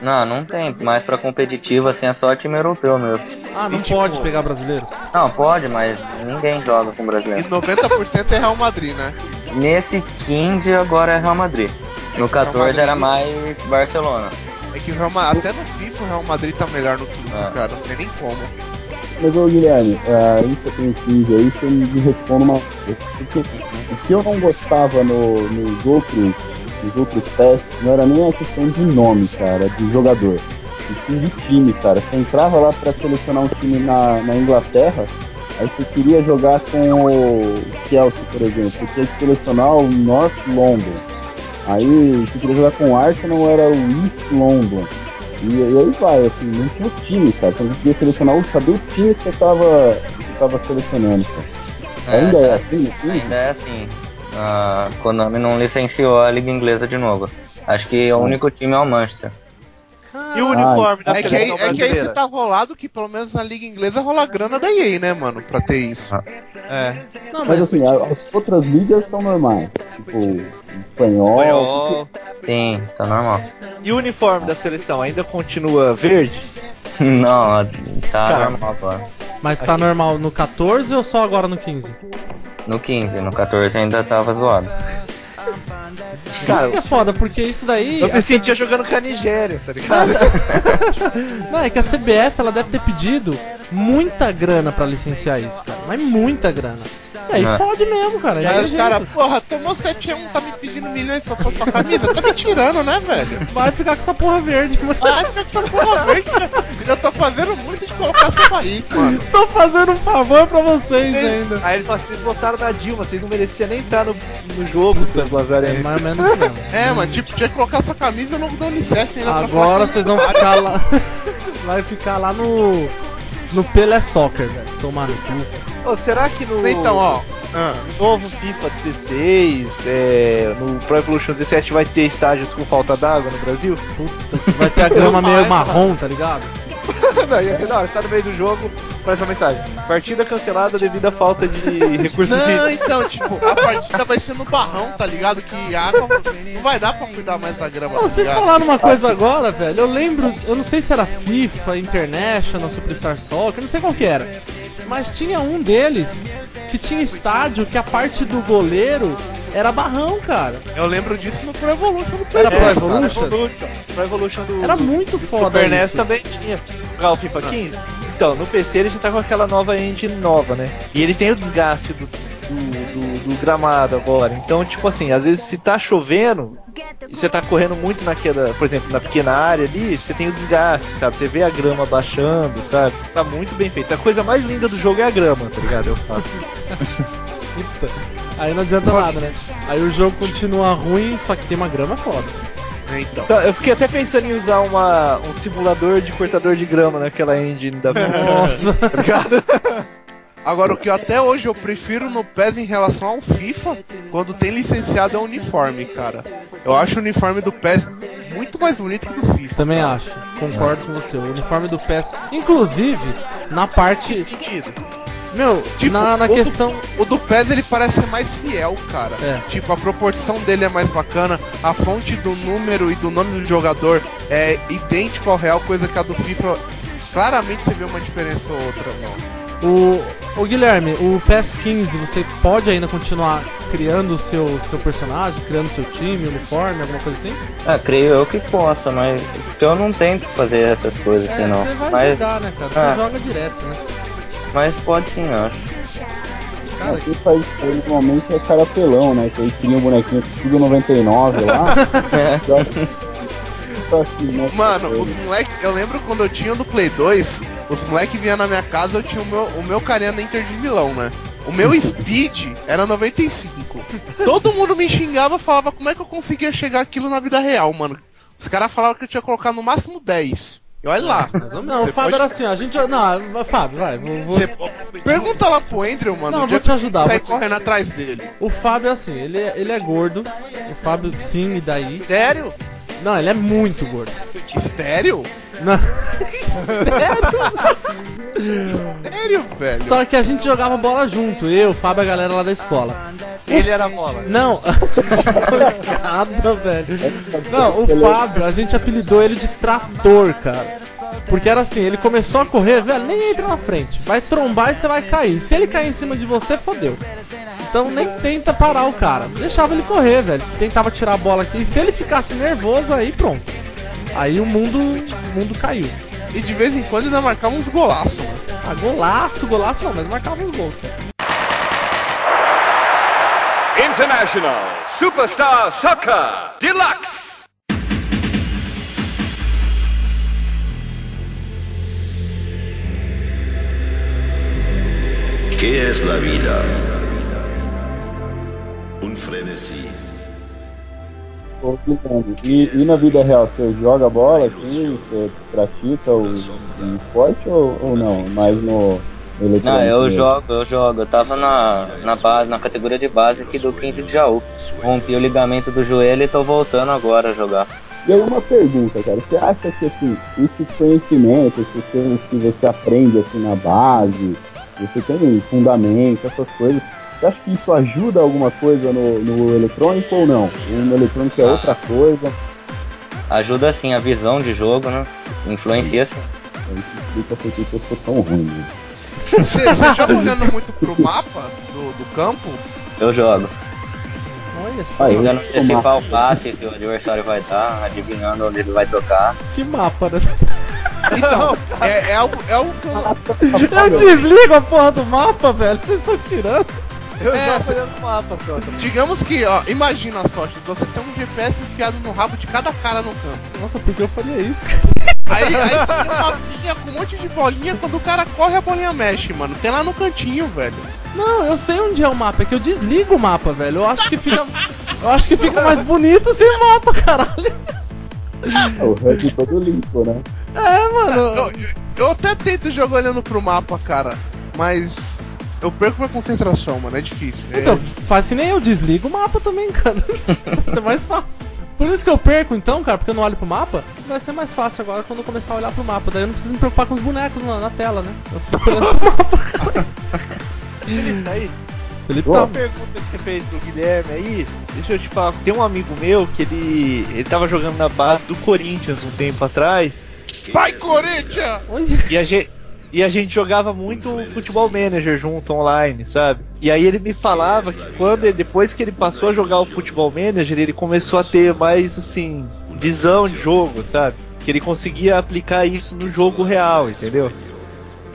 Não, não tem. Mais pra competitivo, assim, é só time europeu mesmo. Ah, não E, tipo, pode pegar brasileiro? Não, pode, mas ninguém joga com E brasileiro. 90% é Real Madrid, né? Nesse 15 agora é Real Madrid. No 14 era mais Barcelona. É que o Real Ma- até no FIFA o Real Madrid tá melhor no 15, Ah. cara. Não tem nem como. Mas ô Guilherme, é, aí você tem 15 aí, você me responde uma coisa. O que eu não gostava no, nos outros nos outros testes não era nem a questão de nome, cara, de jogador. E sim de time, cara. Você entrava lá pra selecionar um time na, na Inglaterra, aí você queria jogar com o Chelsea, por exemplo. Você tinha que selecionar o North London. Aí você queria jogar com o Arsenal, era o East London. E, e aí vai, assim, não tinha o time, cara. Você não conseguia selecionar o saber o time que você tava, que tava selecionando, cara. Ainda é assim, assim? Ainda é assim. A Konami não licenciou a Liga Inglesa de novo. Acho que o único time é o Manchester. E o uniforme da É que, aí, seleção é que aí brasileira? você tá rolado que pelo menos na Liga Inglesa rola grana da EA, né, mano? Pra ter isso. É. Não, Mas mas assim, as outras ligas são normais. Tipo, espanhol. Espanhol. Sim, tá normal. E o uniforme da seleção ainda continua verde? *laughs* Não, tá Cara. normal agora. Mas tá normal no 14 ou só agora no 15? No 15, no 14 ainda tava zoado. Cara, isso que é foda, porque isso daí. Eu me sentia jogando com a Nigéria, tá ligado? *laughs* Não, é que a CBF ela deve ter pedido muita grana pra licenciar isso, cara. Mas muita grana. E aí É. pode mesmo, cara. E aí aí é os caras, porra, tomou 7 a 1, tá me pedindo milhões pra pôr sua camisa? Tá me tirando, né, velho? Vai ficar com essa porra verde, mano. Ah, fica com essa porra verde, né? Eu tô fazendo muito de colocar essa país, mano. Tô fazendo um favor pra vocês ainda. Aí eles falam assim, vocês votaram na Dilma, vocês não mereciam nem entrar no, no jogo, seus É Lazaré. mais ou menos mesmo. É, mano, tipo, tinha que colocar sua camisa no da Unicef ainda pra Agora vocês vão ficar lá. *laughs* Vai ficar lá no. No Pelé Soccer, velho. Tomar no cu. Ô, será que no Então, ó. ah, novo FIFA 16, é, no Pro Evolution 17 vai ter estágios com falta d'água no Brasil? Puta, que vai ter a *laughs* grama meio marrom, tá ligado? *laughs* não, ia ser da hora, você tá no meio do jogo, faz uma mensagem. Partida cancelada devido à falta de *laughs* recursos Não, hídricos. então, tipo, a partida vai ser no barrão, tá ligado? Que água não vai dar pra cuidar mais da grama, Ô, tá vocês falaram uma coisa agora, velho. Eu lembro, eu não sei se era FIFA, International, Superstar Soccer, não sei qual que era. Mas tinha um deles que tinha estádio que a parte do goleiro era barrão, cara. Eu lembro disso no Pro Evolution do Play Era Pro 10, cara. Evolution? Evolution. Pro Evolution do, Era muito do foda Super NES também tinha. Jogar o FIFA 15? Então, no PC ele já tá com aquela nova engine nova, né? E ele tem o desgaste do, do, do- do gramado agora. Então, tipo assim, às vezes se tá chovendo e você tá correndo muito naquela, por exemplo, na pequena área ali, você tem o desgaste, sabe? Você vê a grama baixando, sabe? Tá muito bem feito. A coisa mais linda do jogo é a grama, tá ligado? Eu falo. *laughs* Puta. Aí não adianta nada, né? Aí o jogo continua ruim, só que tem uma grama foda. Então. Então, eu fiquei até pensando em usar uma, um simulador de cortador de grama naquela engine da Nossa. *laughs* tá ligado? Agora, o que até hoje eu prefiro no PES em relação ao FIFA, quando tem licenciado é o uniforme, cara. Eu acho o uniforme do PES muito mais bonito que do FIFA. Também acho. Concordo com você. O uniforme do PES, inclusive, na parte sentido. Meu, Tipo, na, na o do- questão. O do PES ele parece ser mais fiel, cara. É. Tipo, a proporção dele é mais bacana, a fonte do número e do nome do jogador é idêntico ao real, coisa que a do FIFA claramente você vê uma diferença ou outra, não. O, o Guilherme, o PS15, você pode ainda continuar criando o seu, seu personagem, criando seu time, uniforme, alguma coisa assim? Ah, creio eu que possa, mas porque eu não tento fazer essas coisas assim, não. você vai Mas, jogar, né, cara? Você Ah. joga direto, né? mas pode sim, eu acho. Cara, Quem faz normalmente é cara pelão, né? Que aí cria um bonequinho tudo 99 lá. *laughs* Só Mano, os moleque, eu lembro quando eu tinha do Play 2, os moleque vinham na minha casa, eu tinha o meu, o meu carinha na Inter de Milão, né? O meu *laughs* speed era 95. Todo mundo me xingava, falava como é que eu conseguia chegar aquilo na vida real, mano. Os caras falavam que eu tinha que colocar no máximo 10. E olha lá. *laughs* Não, o Fábio pode- era assim, ó, a gente. Não, Fábio, vai. Vou, vou- Você pergunta lá pro Andrew, mano. Não, vou te ajudar, Sai vou te- correndo atrás dele. O Fábio é assim, ele, é- ele é gordo. O Fábio, sim, e daí? Sério? Não, ele é muito gordo. Estéreo? Não. Sério, velho? Só que a gente jogava bola junto, eu, o Fábio e a galera lá da escola. Ele era bola. Não, *laughs* nada, velho. Não, o Fábio, a gente apelidou ele de trator, cara. Porque era assim, ele começou a correr, velho, nem entra na frente. Vai trombar e você vai cair. Se ele cair em cima de você, fodeu. Então nem tenta parar o cara. Deixava ele correr, velho. Tentava tirar a bola aqui. E se ele ficasse nervoso, aí pronto. Aí o mundo, o mundo caiu. E de vez em quando ainda marcava uns golaços, mano. Ah, golaço, golaço não, mas marcava os gols. cara. International Superstar Soccer Deluxe. ¿Qué es la vida? Un frenesí. E, e na vida real, você joga bola assim? Você pratica o, o esporte ou, ou não? Mais no, no eletrônico? Não, eu mesmo? jogo, eu jogo. Eu tava na, na base, na categoria de base aqui do 15 de Jaú. Rompi o ligamento do joelho e tô voltando agora a jogar. E aí uma pergunta, cara. Você acha que assim, esse conhecimento, esse coisas que você aprende assim na base, você tem fundamento, essas coisas, você acha que isso ajuda alguma coisa no, no eletrônico ou não? No eletrônico é Ah. outra coisa. Ajuda sim a visão de jogo, né? Influencia sim. Isso explica por que eu sou tão ruim. né? Você, você joga olhando muito pro mapa do, do campo? Eu jogo. Olha só, Ah, eu antecipar o passe que o adversário vai dar, adivinhando onde ele vai tocar. que mapa, né? Então, *laughs* é, é algo, é algo que eu, Eu desligo a porra do mapa, velho. Vocês estão tirando. Eu É, jogo cê- olhando o mapa só. Digamos que, ó, imagina a sorte, você tem um GPS enfiado no rabo de cada cara no campo. Nossa, por que eu faria isso, Aí, aí você tem uma pinha com um monte de bolinha, quando o cara corre a bolinha mexe, mano. Tem lá no cantinho, velho. Não, eu sei onde é o mapa, é que eu desligo o mapa, velho. Eu acho que fica. Eu acho que fica mais bonito sem mapa, caralho. É o HUD todo limpo, né? É, mano. Eu, eu até tento jogar olhando pro mapa, cara, mas eu perco minha concentração, mano. É difícil. É- Então, faz que nem eu, desligo o mapa também, cara. *laughs* Vai ser mais fácil. Por isso que eu perco então, cara, porque eu não olho pro mapa. Vai ser mais fácil agora quando eu começar a olhar pro mapa. Daí eu não preciso me preocupar com os bonecos na, na tela, né? Eu fico olhando pro mapa, cara. *laughs* Felipe, tá aí? Felipe Uma tá. pergunta que você fez pro Guilherme aí, deixa eu te falar, tem um amigo meu que ele, ele tava jogando na base do Corinthians um tempo atrás, Vai, Corinthians! E a gente, e a gente jogava muito futebol manager junto online, sabe? E aí ele me falava que quando ele- depois que ele passou a jogar o futebol manager, ele começou a ter mais assim, visão de jogo, sabe? Que ele conseguia aplicar isso no jogo real, entendeu?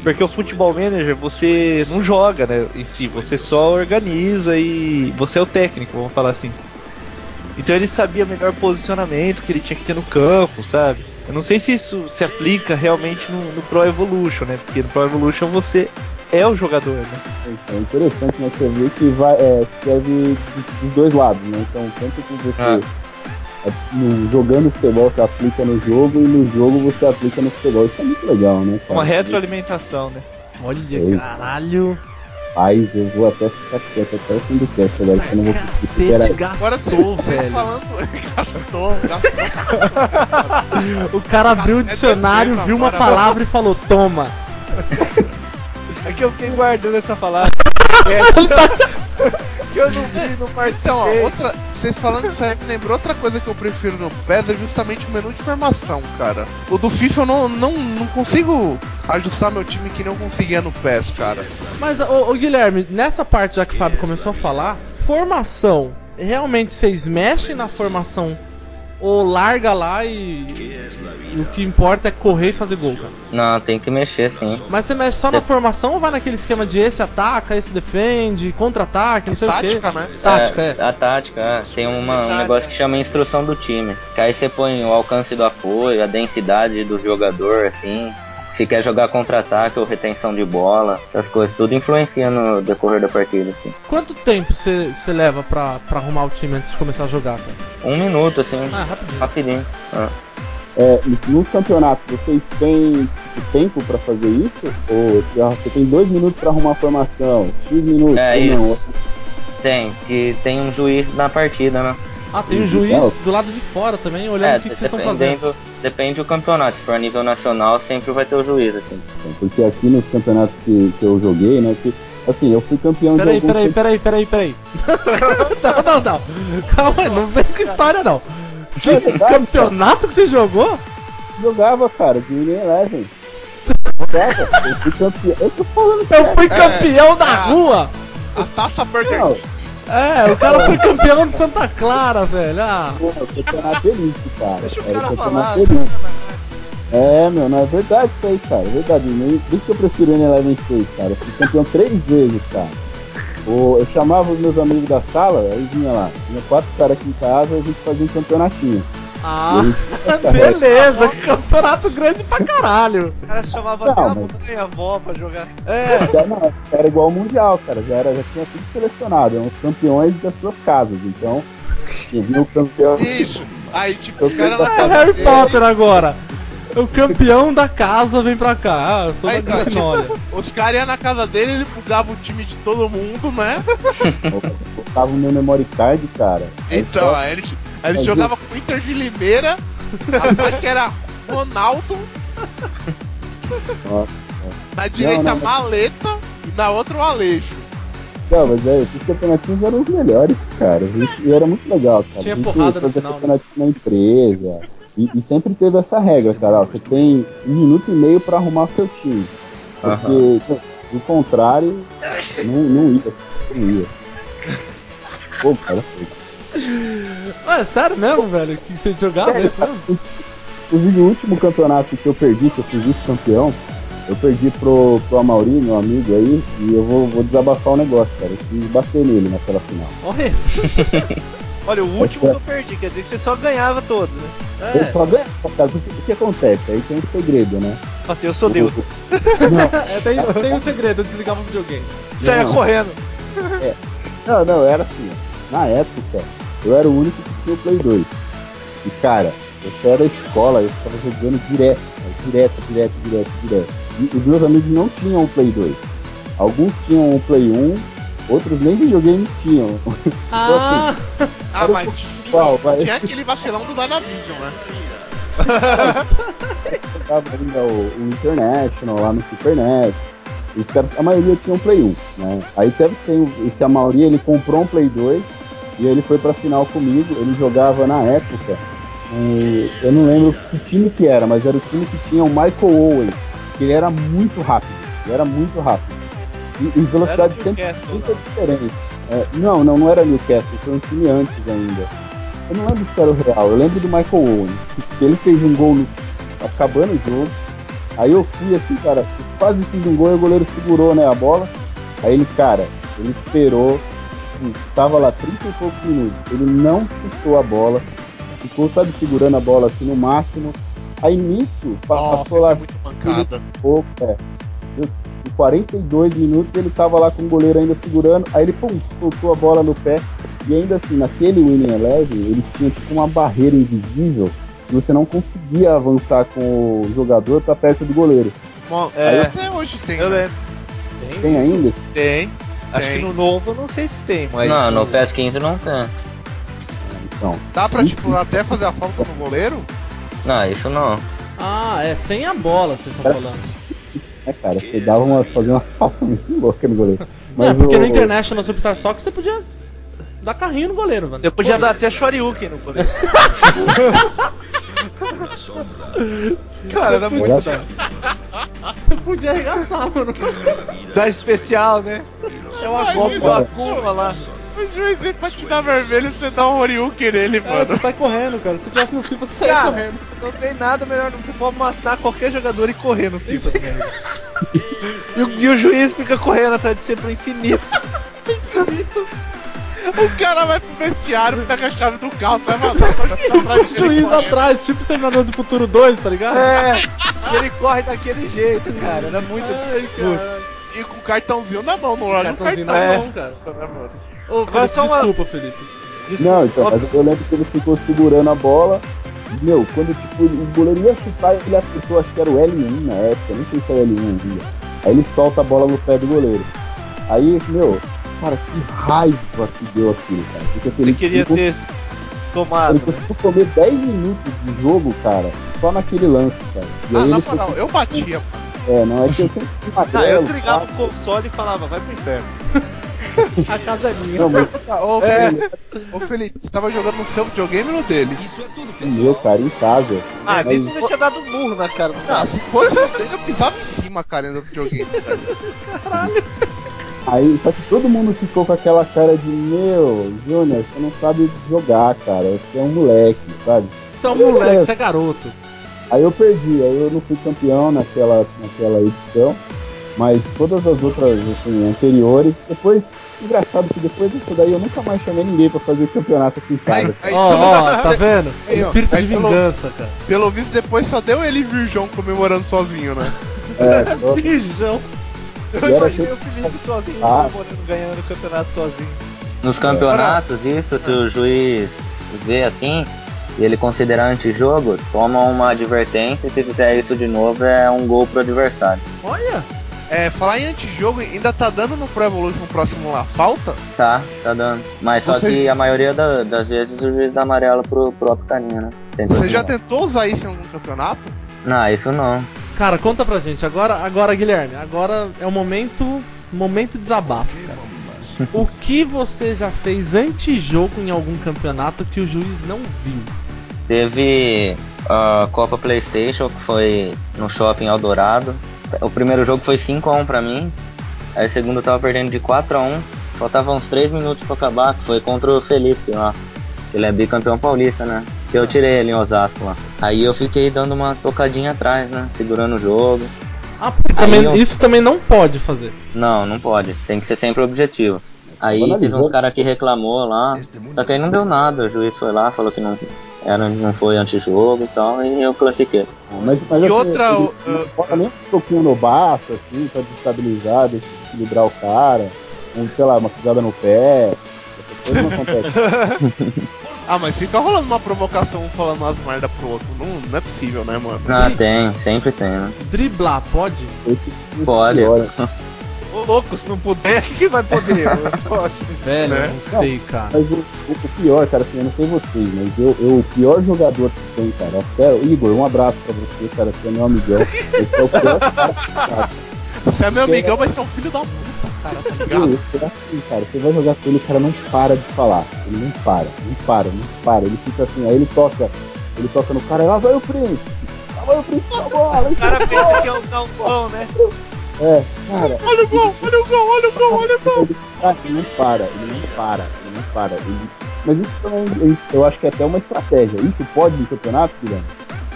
Porque o futebol manager você não joga, né, em si, você só organiza e você é o técnico, vamos falar assim. Então ele sabia melhor posicionamento que ele tinha que ter no campo, sabe? Eu não sei se isso se aplica realmente no, no Pro Evolution, né? Porque no Pro Evolution você é o jogador, né? Então, é interessante, né? Você vê que vai, é, serve dos- dois lados, né? Então, tanto que você, Ah. é, no- jogando futebol, você aplica no jogo, e no jogo você aplica no futebol. Isso é muito legal, né? cara? Uma retroalimentação, né? Olha, Ei. caralho. Mas eu vou até ficar quieto até o fim do cast agora, que eu não vou conseguir superar. Agora gastou, vocês velho. falando. gastou, gastou. O cara abriu o dicionário, viu uma palavra e falou: Toma. É É que eu fiquei guardando essa palavra. que eu não vi no Então, ó, outra. Vocês falando isso aí me lembrou outra coisa que eu prefiro no PES é justamente o menu de formação, cara. O do FIFA eu não, não, não consigo ajustar meu time que não conseguia no PES, cara. Mas, ô, ô, Guilherme, nessa parte já que o Fábio começou a falar, formação, realmente vocês mexem na formação ou larga lá e, e o que importa é correr e fazer gol, cara? Não, tem que mexer sim. Mas você mexe só na formação ou vai naquele esquema de esse ataca, esse defende, contra-ataque, não sei Tática, o quê? né? Tática, é. A tática, é. tem uma, um negócio que chama instrução do time. Que aí você põe o alcance do apoio, a densidade do jogador, assim. Se quer jogar contra-ataque ou retenção de bola, essas coisas, tudo influencia no decorrer da partida, assim. Quanto tempo você leva pra, pra arrumar o time antes de começar a jogar, cara? Um minuto, assim, Ah, rapidinho. rapidinho. Ah. É, nos campeonatos, vocês têm tempo pra fazer isso? Ou ah, você tem dois minutos pra arrumar a formação? X minutos? É, ou não? Tem, que tem um juiz na partida, né? Ah, tem um Legal. juiz do lado de fora também, olhando É, o que, que vocês estão fazendo. depende do campeonato. Se for a nível nacional, sempre vai ter o juiz, assim. Porque aqui nos campeonatos que, que eu joguei, né? Que, assim, eu fui campeão Peraí, de alguns peraí, peraí, peraí, peraí. *laughs* não, não, não. Calma aí, não vem com história não. Que É verdade, campeonato que você jogou? jogava, cara, de Winning Eleven. Jogava, eu fui campeão. Eu tô falando Eu sério. fui campeão da é. rua. A taça Burger King. É, o cara foi campeão de Santa Clara, velho. Ah, pô, campeonato elite, cara. Deixa o Era cara falar. elite. É, meu, não é verdade isso aí, cara. É verdade. Por isso que eu prefiro o N11 6, cara. Eu fui campeão três vezes, cara. O- eu chamava os meus amigos da sala, aí vinha lá. Tinha quatro caras aqui em casa e a gente fazia um campeonatinho. Ah beleza. *laughs* Campeonato grande pra caralho. O cara chamava Não, até a mas- mãe, a avó pra jogar. É. Já, não, era igual ao Mundial, cara. Já, era, já tinha tudo selecionado. Eram os campeões das suas casas. Então, tinha vinha o campeão. Isso. Aí, tipo, os caras na É casa Harry dele- Potter agora. O campeão da casa vem pra cá. Ah, eu sou Aí, da cara, Grifinória. Os caras iam na casa dele, ele bugava o time de todo mundo, né? Botava o meu memory card, cara. Aí Então, só- aí ele, ele Mas jogava com o Inter de Limeira, rapaz que era Ronaldo, Nossa. na direita não, não. Maleta e na outra o Aleixo. Não, mas é, esses campeonatinhos eram os melhores, cara. A gente- E era muito legal, cara. Tinha a gente porrada no fazia final, né? campeonatinho na empresa. E, e sempre teve essa regra, cara. ó, você tem um minuto e meio pra arrumar o seu time. Porque, pô, do contrário, não, não ia. Não ia. Pô, cara, foi. Ah, é sério mesmo, velho? Que você jogava isso mesmo? Inclusive, o último campeonato que eu perdi, que eu fui vice-campeão, eu perdi pro, pro Amauri, meu amigo aí, e eu vou, vou desabafar o negócio, cara. Eu quis bater nele naquela final. Olha isso. *laughs* Olha, o último que eu perdi, quer dizer que você só ganhava todos, né? Eu É, só ganhava, O que acontece? Aí tem um segredo, né? Assim, eu sou Deus. *laughs* Não, é tem, tem um segredo, eu desligava o videogame. Saia correndo. não, não, era assim. Na época, eu era o único que tinha o Play 2. E, cara, eu saía da escola, eu ficava jogando direto, direto, direto, direto, direto. E os meus amigos não tinham o Play 2. Alguns tinham o Play 1, outros nem videogame tinham. *laughs* Ah, Ah, Era mas o tinha, qual, vai? tinha aquele vacilão do Danavision, né? *laughs* jogava ainda o, o International lá no Super NES. E a maioria tinha um Play 1, né? Aí teve que ter esse a maioria, ele comprou um Play 2 e ele foi pra final comigo. Ele jogava na época, eu não lembro que time que era, mas era o time que tinha o Michael Owen, que ele era muito rápido, ele era muito rápido. E, e velocidade sempre muito diferente. É, não, não, não era Newcastle, foi um time antes ainda. Eu não lembro se era o Real, eu lembro do Michael Owen, que ele fez um gol no, acabando o jogo. Aí eu fui assim, cara, quase fiz um gol e o goleiro segurou, né, a bola. Aí ele, cara, ele esperou, assim, tava lá 30 e poucos minutos. Ele não chutou a bola, ficou, sabe, segurando a bola assim no máximo. Aí nisso, Nossa, passou isso lá é muito mancada. pouco, é. Em 42 minutos ele tava lá com o goleiro ainda segurando, aí ele pum, soltou a bola no pé. E ainda assim, naquele Winning Eleven, ele tinha tipo uma barreira invisível que você não conseguia avançar com o jogador pra perto do goleiro. Mo- É. Até hoje tem. Eu né? lembro. Tem, Tem ainda? Tem. Acho Tem. que no novo eu não sei se tem, mas. Não, no PES 15 não tem. Então. Dá pra, tipo, até fazer a falta no goleiro? Não, isso não. ah, é sem a bola, vocês estão falando. né, *laughs* cara? Você dava uma, fazia uma falta *laughs* muito louca no goleiro. Não, é porque o- no International Superstar Soccer você podia dar carrinho no goleiro, mano. Eu podia dar até Shoryuken no goleiro. *laughs* Cara, era muito da Você podia arregaçar, mano. Da especial, né? É uma meu do. Akuma lá. O juiz pra te dar vermelho você dá um Oriuken nele, É, mano. você sai correndo, cara. Se tivesse no FIFA, você saia Cara, correndo. não tem nada melhor, não. você pode matar qualquer jogador e correr no FIFA. também. *laughs* e, o, e o juiz fica correndo atrás de você pro infinito. O cara vai pro vestiário, pega a chave do carro, vai matar *laughs* pra O juiz atrás, tipo Exterminador do Futuro 2, tá ligado? É, ele corre daquele jeito, cara. Era muito. Ai, cara. E com o cartãozinho na mão, não olha o Cartãozinho cartão. na mão, cara. Ô, Agora Felipe, só uma- desculpa, Felipe. Não, então, mas eu lembro que ele ficou segurando a bola. Meu, quando tipo, o goleiro ia chutar, ele apertou, acho que era o L1 na época, não sei se era o L1 ainda. Aí ele solta a bola no pé do goleiro. Aí, meu, cara, que raiva que deu aquilo, cara. Porque Ele queria ficou- ter tomado. Ele né? conseguiu comer 10 minutos de jogo, cara, só naquele lance, cara. E Ah, aí na ele moral, eu batia. É, não, é que eu sempre fui Ah, eu magrelo, desligava tá? o console e falava, vai pro inferno. *laughs* A casa é minha. Não, mas Tá, Ô, É. Felipe, ô Felipe, você tava jogando no seu videogame ou no dele? o meu, cara, em casa. Ah, Mas- nisso já tinha dado um murro na cara do Ah, cara. se fosse no dele, eu pisava em cima, cara, do videogame. velho. *laughs* Aí, só que todo mundo ficou com aquela cara de, meu, Júnior, você não sabe jogar, cara, você é um moleque, sabe? Você é um moleque, você é garoto. Aí eu perdi, aí eu não fui campeão naquela, naquela edição, mas todas as outras, assim, anteriores, depois, engraçado que depois disso daí eu nunca mais chamei ninguém pra fazer campeonato aqui em casa. Ó, pelo, ó, *laughs* tá vendo? Aí, ó, Espírito aí de pelo- vingança, cara. pelo visto, depois só deu ele e Virgão comemorando sozinho, né? É, *laughs* Bijão. Eu E imaginei que- o Felipe sozinho, Ah. ganhando o campeonato sozinho. Nos campeonatos, isso, se o juiz vê assim e ele considerar antijogo, toma uma advertência e se fizer isso de novo é um gol pro adversário. Olha. É, falar em antijogo, ainda tá dando no Pro Evolution próximo lá falta? Tá, tá dando. Mas só Você- que a maioria da- das vezes o juiz dá amarelo pro próprio carinha, né? Tem Você já tentou usar isso em algum campeonato? Não, isso não. Cara, conta pra gente. Agora, agora Guilherme, agora é o momento. Momento desabafo, cara. *laughs* O que você já fez antijogo em algum campeonato que o juiz não viu? Teve a Copa Playstation, que foi no shopping Eldorado. O primeiro jogo foi 5x1 pra mim. Aí o segundo eu tava perdendo de 4x1. Faltavam uns 3 minutos pra acabar, que foi contra o Felipe lá. Ele é bicampeão paulista, né? Que eu tirei ele em Osasco lá. Aí eu fiquei dando uma tocadinha atrás, né? Segurando o jogo. Ah, porque também- eu- isso também não pode fazer. Não, não pode. Tem que ser sempre objetivo. Aí Analisou. teve uns caras que reclamou lá. Só que aí não deu nada. O juiz foi lá, falou que não, era, não foi antijogo e tal, e eu classifiquei. Mas, mas E assim, outra, ele uh, nem um pouquinho no baço, assim, pra destabilizar, deixa equilibrar o cara, um, sei lá, uma pisada no pé, *laughs* essas coisas não acontecem. *laughs* Ah, mas fica rolando uma provocação um falando umas merda pro outro. Não, não é possível, né, mano? Ah, tem, sempre tem, né? Driblar, pode? Pode. Ô louco, se não puder, *laughs* o que, vai poder? Velho, Né? não sei, cara. Mas o, o- pior, cara, assim, eu não sei vocês, mas eu, eu- o pior jogador que tem, cara, até o Igor, um abraço pra você, cara, você é meu amigão. Esse é o pior cara que tá. Você é meu amigão, mas você é um filho da puta, cara, tá ligado? É assim, cara, você vai jogar com ele, o cara não para de falar. Ele não para, não para, não para. Ele fica assim, aí ele toca, ele toca no cara, lá vai o príncipe, lá vai o príncipe da bola, O cara pensa que é o galpão, né? É, cara, Olha o gol, olha o gol, olha o gol, olha o gol. ele, cara, ele não para, ele não para, ele não para. Ele... Mas isso também, eu- acho que é até uma estratégia. Isso pode no campeonato, Guilherme?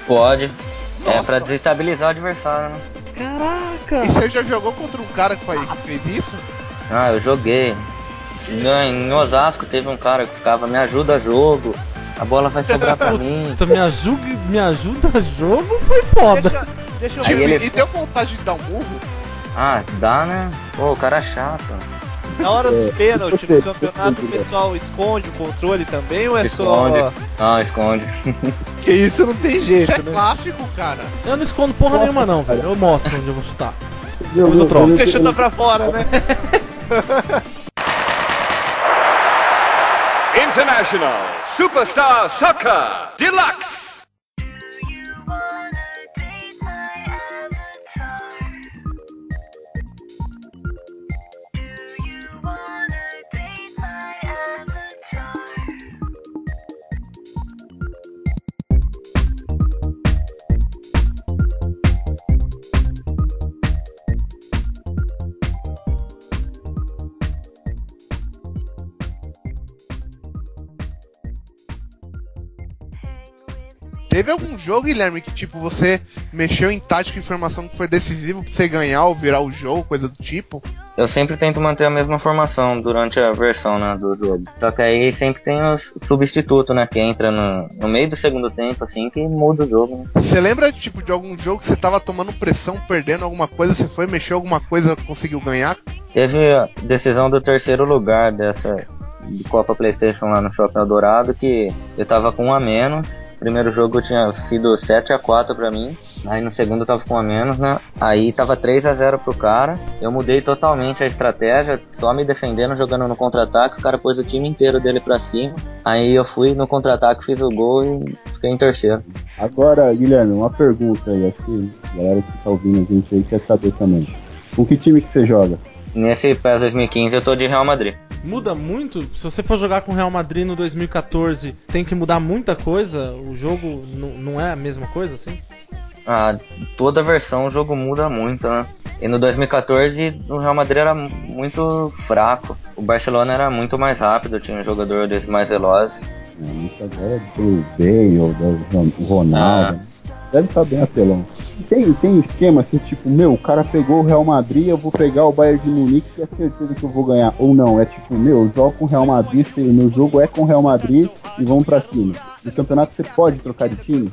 Pode. É Nossa. pra desestabilizar o adversário, né? Caraca! E você já jogou contra um cara que fez isso? Ah, eu joguei. Em Osasco teve um cara que ficava, me ajuda jogo, a bola vai sobrar pra *laughs* mim. Me ajuda, me ajuda jogo foi foda. Deixa, deixa eu Aí Tipo, ele- e deu vontade de dar um murro? Ah, dá, né? Pô, o cara é chato. Na hora do É, pênalti, no *laughs* campeonato, o pessoal esconde o controle também ou é Esconde. só. Não, esconde. *laughs* Que isso não tem Isso jeito, é né? clássico, cara. Eu não escondo porra nenhuma não, velho. Eu mostro onde eu vou chutar. Eu, eu troco. Você chuta pra fora, né? *laughs* International Superstar Soccer Deluxe. Teve algum jogo, Guilherme, que tipo, você mexeu em tática e informação que foi decisivo pra você ganhar ou virar o jogo, coisa do tipo? Eu sempre tento manter a mesma formação durante a versão né, do jogo. Só que aí sempre tem o substituto, né? Que entra no, no meio do segundo tempo, assim, que muda o jogo. Né? Você lembra tipo, de algum jogo que você tava tomando pressão, perdendo alguma coisa, você foi mexer alguma coisa conseguiu ganhar? Teve a decisão do terceiro lugar dessa de Copa Playstation lá no Shopping Eldorado que eu tava com um a menos. Primeiro jogo tinha sido 7 a 4 pra mim. Aí no segundo tava com a menos, né? Aí tava 3 a 0 pro cara. Eu mudei totalmente a estratégia, só me defendendo, jogando no contra-ataque. O cara pôs o time inteiro dele pra cima. Aí eu fui no contra-ataque, fiz o gol e fiquei em terceiro. Agora, Guilherme, uma pergunta aí. Acho que a galera que tá ouvindo a gente aí quer saber também. Com que time que você joga? Nesse PES 2015 eu tô de Real Madrid. Muda muito? Se você for jogar com o Real Madrid no 2014, tem que mudar muita coisa? O jogo não é a mesma coisa, assim? Ah, toda versão o jogo muda muito, né? E no 2014 o Real Madrid era muito fraco. O Barcelona era muito mais rápido, tinha jogadores mais velozes. É, Isso agora é do Bale, do Ronaldo. Deve estar bem apelão. Tem, tem esquema assim, tipo, meu, o cara pegou o Real Madrid, eu vou pegar o Bayern de Munique e é certeza que eu vou ganhar. Ou não, é tipo, meu, eu jogo com o Real Madrid, se- meu jogo é com o Real Madrid e vamos pra cima. No campeonato você pode trocar de time?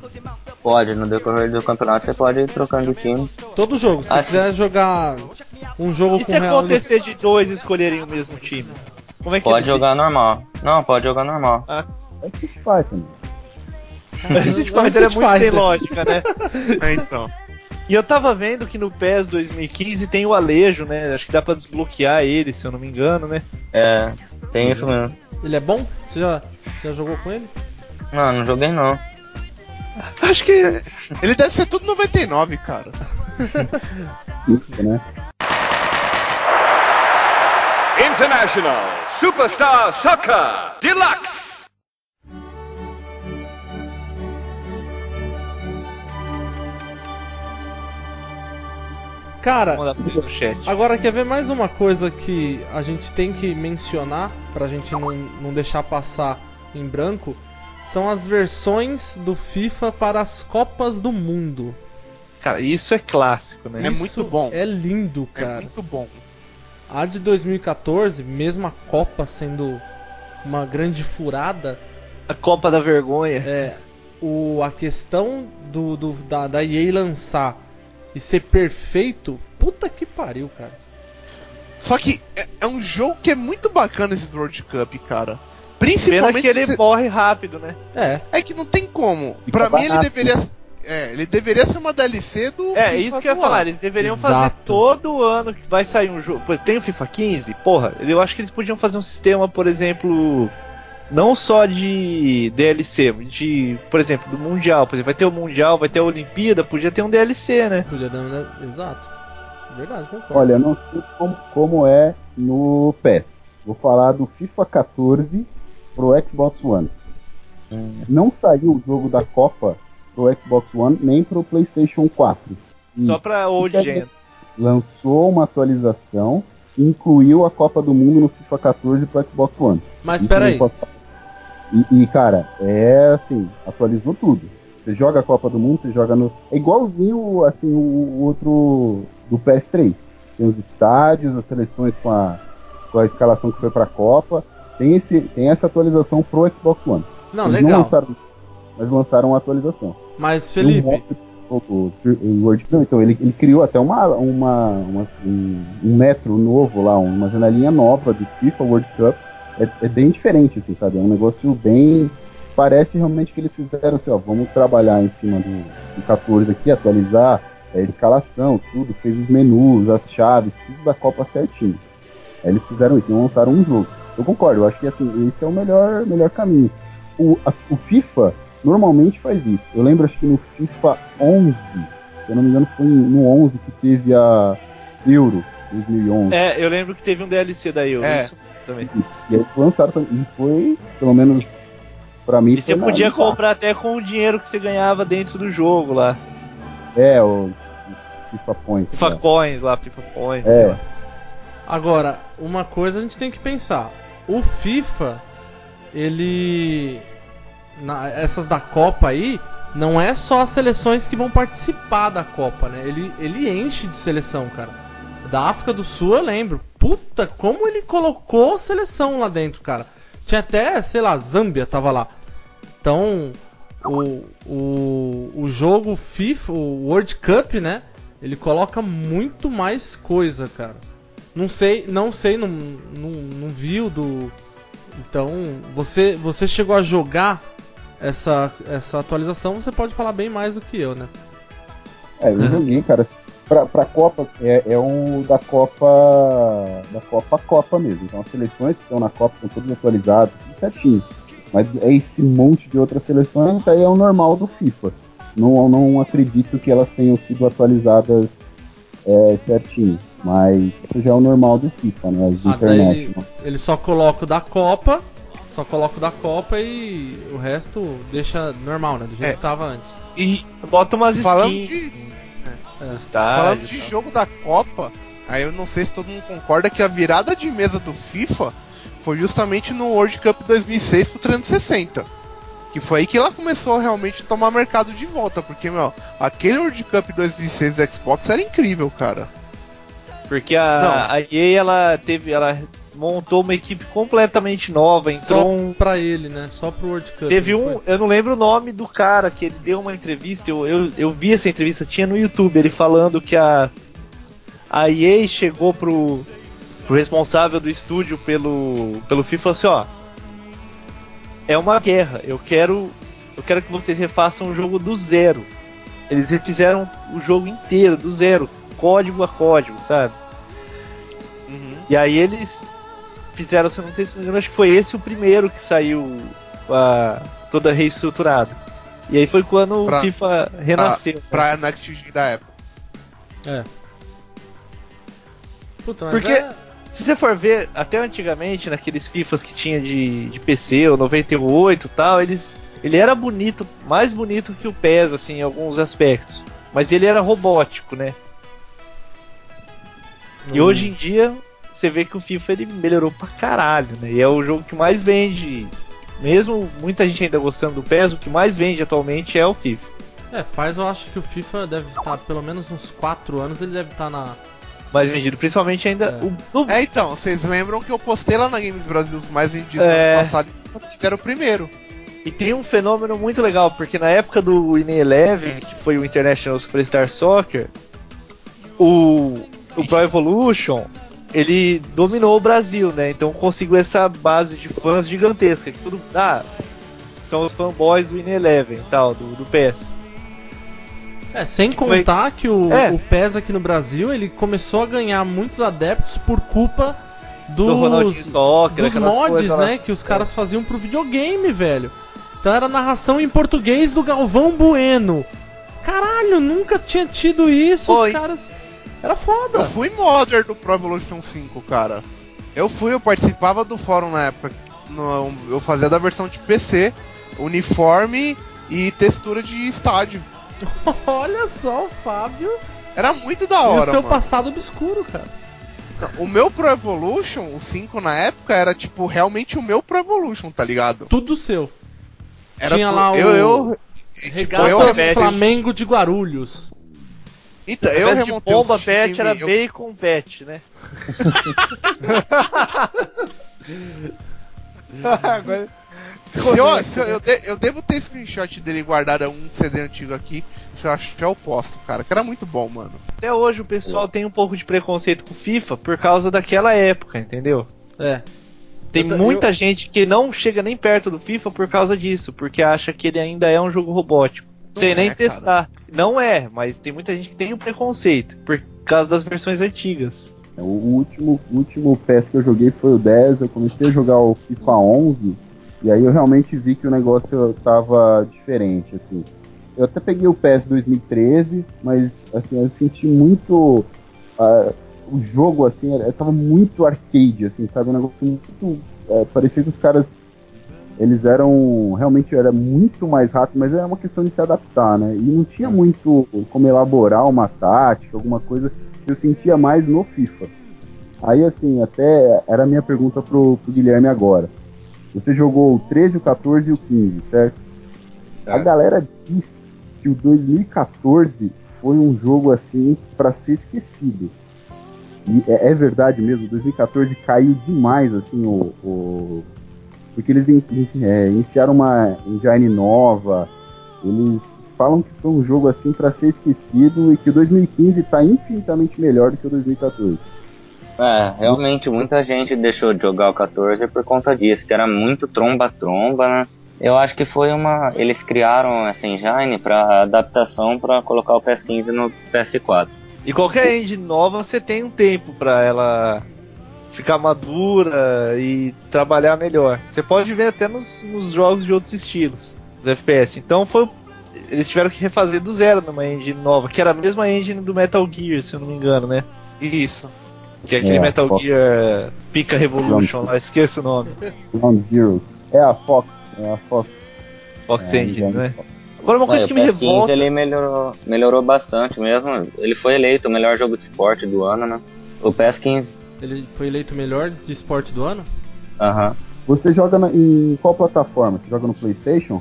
Pode, no decorrer do campeonato você pode ir trocando de time. Todo jogo. Se Ah, você quiser jogar um jogo E com se o Real acontecer de dois escolherem o mesmo time? Como é que Pode decide? jogar normal. Não, pode jogar normal. É Street Fighter, mano. A Street Fighter é muito sem lógica, né? *laughs* É, então. E eu tava vendo que no PES 2015 tem o Alejo, né? Acho que dá pra desbloquear ele, se eu não me engano, né? É, tem isso mesmo. Ele é bom? Você já, já jogou com ele? Não, não joguei não. *laughs* Acho que. Ele deve ser tudo 99, cara. *laughs* Isso, né? International Superstar Soccer Deluxe. Cara, agora quer ver mais uma coisa que a gente tem que mencionar pra gente não, não deixar passar em branco? São as versões do FIFA para as Copas do Mundo. Cara, isso é clássico, né? É Isso muito bom. É lindo, É cara. muito bom. A de 2014, mesmo a Copa sendo uma grande furada, A Copa da Vergonha. é o, a questão do, do- da, da EA lançar e ser perfeito, puta que pariu, cara. Só que é, é um jogo que é muito bacana esses World Cup, cara. Pena Principalmente que ele se- morre rápido, né? É, é que não tem como. Fica Pra mim ele barato, deveria é, ele deveria ser uma DLC do É, FIFA isso que eu ia falar. Eles deveriam fazer Exato. todo ano que vai sair um jogo. Tem o FIFA 15? Porra, eu acho que eles podiam fazer um sistema, por exemplo. Não só de DLC, de, por exemplo, do Mundial. Por exemplo, vai ter o Mundial, vai ter a Olimpíada, podia ter um DLC, né? podia dar. né? Exato. Verdade, concordo. Olha, eu não sei como, como é no PES. Vou falar do FIFA 14 pro Xbox One. Não saiu o jogo da Copa pro Xbox One nem pro PlayStation 4. Só pra Old Gen. Lançou uma atualização incluiu a Copa do Mundo no FIFA 14 pro Xbox One. Mas peraí, posso. E, e, cara, é assim, atualizou tudo. Você joga a Copa do Mundo, você joga no. É igualzinho assim o, o outro do PS3. Tem os estádios, as seleções com a, com a escalação que foi pra Copa. Tem, esse, tem essa atualização pro Xbox One. não, Eles legal. não lançaram, mas lançaram uma atualização. Mas Felipe, o, o, o World não, então ele, ele criou até uma, uma, uma- um, um metro novo lá, uma janelinha nova de FIFA World Cup. É, é bem diferente, assim, sabe? É um negócio bem. Parece realmente que eles fizeram assim, ó, vamos trabalhar em cima do, do 14 aqui, atualizar é, a escalação, tudo, fez os menus, as chaves, tudo da Copa certinho. Aí eles fizeram isso, não montaram um jogo. Eu concordo, eu acho que assim, esse é o melhor, melhor caminho. O, a- o FIFA normalmente faz isso. Eu lembro, acho que no FIFA 11, se eu não me engano, foi no 11 que teve a Euro 2011. É, eu lembro que teve um DLC da Euro. É. Isso também. Isso. E aí lançaram. E foi, pelo menos pra mim. E você podia no- comprar até com o dinheiro que você ganhava dentro do jogo lá. É, o FIFA Points. FIFA né? Coins lá, FIFA Points. É. lá. agora, uma coisa a gente tem que pensar. O FIFA, ele. na- essas da Copa aí, não é só as seleções que vão participar da Copa, né? Ele, ele enche de seleção, cara. Da África do Sul eu lembro. Puta, como ele colocou seleção lá dentro, cara. Tinha até, sei lá, Zâmbia tava lá. Então, o, o, o jogo FIFA, o World Cup, né? Ele coloca muito mais coisa, cara. Não sei, não sei, não, não, não viu do. Então, você, você chegou a jogar essa, essa atualização, você pode falar bem mais do que eu, né? É, eu joguei, cara. Pra, pra Copa, é, é um da Copa. Da Copa Copa mesmo. Então as seleções que estão na Copa estão todas atualizadas, tudo certinho. Mas é esse monte de outras seleções, isso aí é o normal do FIFA. Não, não acredito que elas tenham sido atualizadas é, certinho. Mas isso já é o normal do FIFA, né? As Ah, daí internet. ele, ele só coloca o da Copa, só coloca o da Copa e o resto deixa normal, né? Do jeito É. que tava antes. E Bota umas falando skins. de, É. estádio, falando de tal. jogo da Copa, aí eu não sei se todo mundo concorda que a virada de mesa do FIFA foi justamente no World Cup 2006 pro 360. Que foi aí que ela começou a realmente tomar mercado de volta, porque, meu, aquele World Cup 2006 do Xbox era incrível, cara. Porque a, a EA ela teve. Ela montou uma equipe completamente nova, entrou Só um. pra ele, né? Só pro World Cup. Teve um, foi? eu não lembro o nome do cara que ele deu uma entrevista, eu, eu, eu vi essa entrevista, tinha no YouTube, ele falando que a, a EA chegou pro, pro responsável do estúdio pelo, pelo FIFA e falou assim, ó, é uma guerra, eu quero, eu quero que vocês refaçam o jogo do zero. Eles refizeram o jogo inteiro, do zero, código a código, sabe? Uhum. E aí eles fizeram, se eu não sei se me engano, acho que foi esse o primeiro que saiu a, toda reestruturado. E aí foi quando Pra- o FIFA renasceu. né? Pra Next Gen da época. É. Puta, mas Porque- é- Se você for ver, até antigamente, naqueles FIFAs que tinha de, de PC, o 98 e tal, eles, ele era bonito, mais bonito que o PES, assim, em alguns aspectos. Mas ele era robótico, né? E Hum. hoje em dia, você vê que o FIFA ele melhorou pra caralho, né? E é o jogo que mais vende. Mesmo muita gente ainda gostando do PES, o que mais vende atualmente é o FIFA. É, faz eu acho que o FIFA deve estar, pelo menos uns 4 anos, ele deve estar na. Mais vendido, principalmente ainda É. o do É, então, vocês lembram que eu postei lá na Games Brasil os mais vendidos É. ano passado e era o primeiro. E tem um fenômeno muito legal, porque na época do Winning Eleven, que foi o International Superstar Soccer, o, o Pro Evolution, ele dominou o Brasil, né? Então conseguiu essa base de fãs gigantesca. Que tudo, ah, são os fanboys do Winning Eleven tal, do, do PES. É, sem Foi- contar que o, É. o PES aqui no Brasil, ele começou a ganhar muitos adeptos por culpa dos, Do Ronaldinho Soccer, dos mods, coisas lá. né? Que os caras faziam pro videogame, velho. Então era narração em português do Galvão Bueno. Caralho, nunca tinha tido isso, Oi. os caras. Era foda. Eu fui modder do Pro Evolution 5, cara. Eu fui, eu participava do fórum na época. No- eu fazia da versão de PC, uniforme e textura de estádio. *laughs* Olha só, o Fábio Era muito da e o hora, seu mano. passado obscuro, cara. O meu Pro Evolution, o 5 na época, era tipo realmente o meu Pro Evolution, tá ligado? Tudo seu. Era Tinha pro- lá o- eu, eu, tipo, eu. Flamengo de Guarulhos. Então, eu remontei bomba o pet era eu- bacon pet, né? Agora- Se eu, se eu, eu, de- eu devo ter screenshot dele guardado em um CD antigo aqui, que eu acho que eu posto, cara, que era muito bom, mano. Até hoje o pessoal tem um pouco de preconceito com FIFA por causa daquela época, entendeu? É. Tem Eu- muita gente que não chega nem perto do FIFA por causa disso, porque acha que ele ainda é um jogo robótico. Sem é, nem cara. testar. Não é, mas tem muita gente que tem o preconceito por causa das versões antigas. O último, último PES que eu joguei foi o 10, eu comecei a jogar o FIFA 11, e aí eu realmente vi que o negócio tava diferente, assim. Eu até peguei o PES 2013, mas assim, eu senti muito. ah, o jogo, assim, tava muito arcade, assim, sabe? Um negócio muito. é, parecia que os caras. Eles eram. Realmente era muito mais rápido, mas era uma questão de se adaptar, né? E não tinha muito como elaborar uma tática, alguma coisa que eu sentia mais no FIFA. Aí, assim, até era a minha pergunta pro, pro Guilherme agora. Você jogou o 13, o 14 e o 15, certo? A galera diz que o 2014 foi um jogo assim pra ser esquecido. E é, é verdade mesmo, 2014 caiu demais assim o, o- porque eles in- in- é, iniciaram uma engine nova. Eles falam que foi um jogo assim pra ser esquecido e que o 2015 tá infinitamente melhor do que o 2014. É, realmente muita gente deixou de jogar o 14 por conta disso, que era muito tromba-tromba, né? Eu acho que foi uma. Eles criaram essa engine pra adaptação pra colocar o PS15 no PS4. E qualquer engine nova você tem um tempo pra ela ficar madura e trabalhar melhor. Você pode ver até nos, nos jogos de outros estilos, os FPS. Então foi. Eles tiveram que refazer do zero numa engine nova, que era a mesma engine do Metal Gear, se eu não me engano, né? Isso. Que é aquele É, Metal Fox. Gear Pica Revolution, lá, esqueço o nome. Ground Zero. É a Fox. É a Fox. Fox é, Engine, né? Agora uma coisa É, que me PS15 revolta. ele melhorou, melhorou bastante mesmo. Ele foi eleito o melhor jogo de esporte do ano, né? O PS15. Ele foi eleito melhor de esporte do ano? Aham. Você joga na- em qual plataforma? Você joga no PlayStation?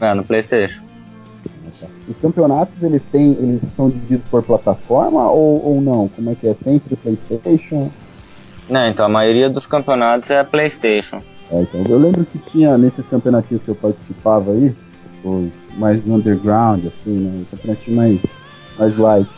É, no Playstation. Os campeonatos eles têm, eles são divididos por plataforma ou, ou não? Como é que é? Sempre PlayStation? Não, então a maioria dos campeonatos é Playstation. É, então, eu lembro que tinha nesses campeonatinhos que eu participava aí, os mais underground, assim, né? Mais, mais light.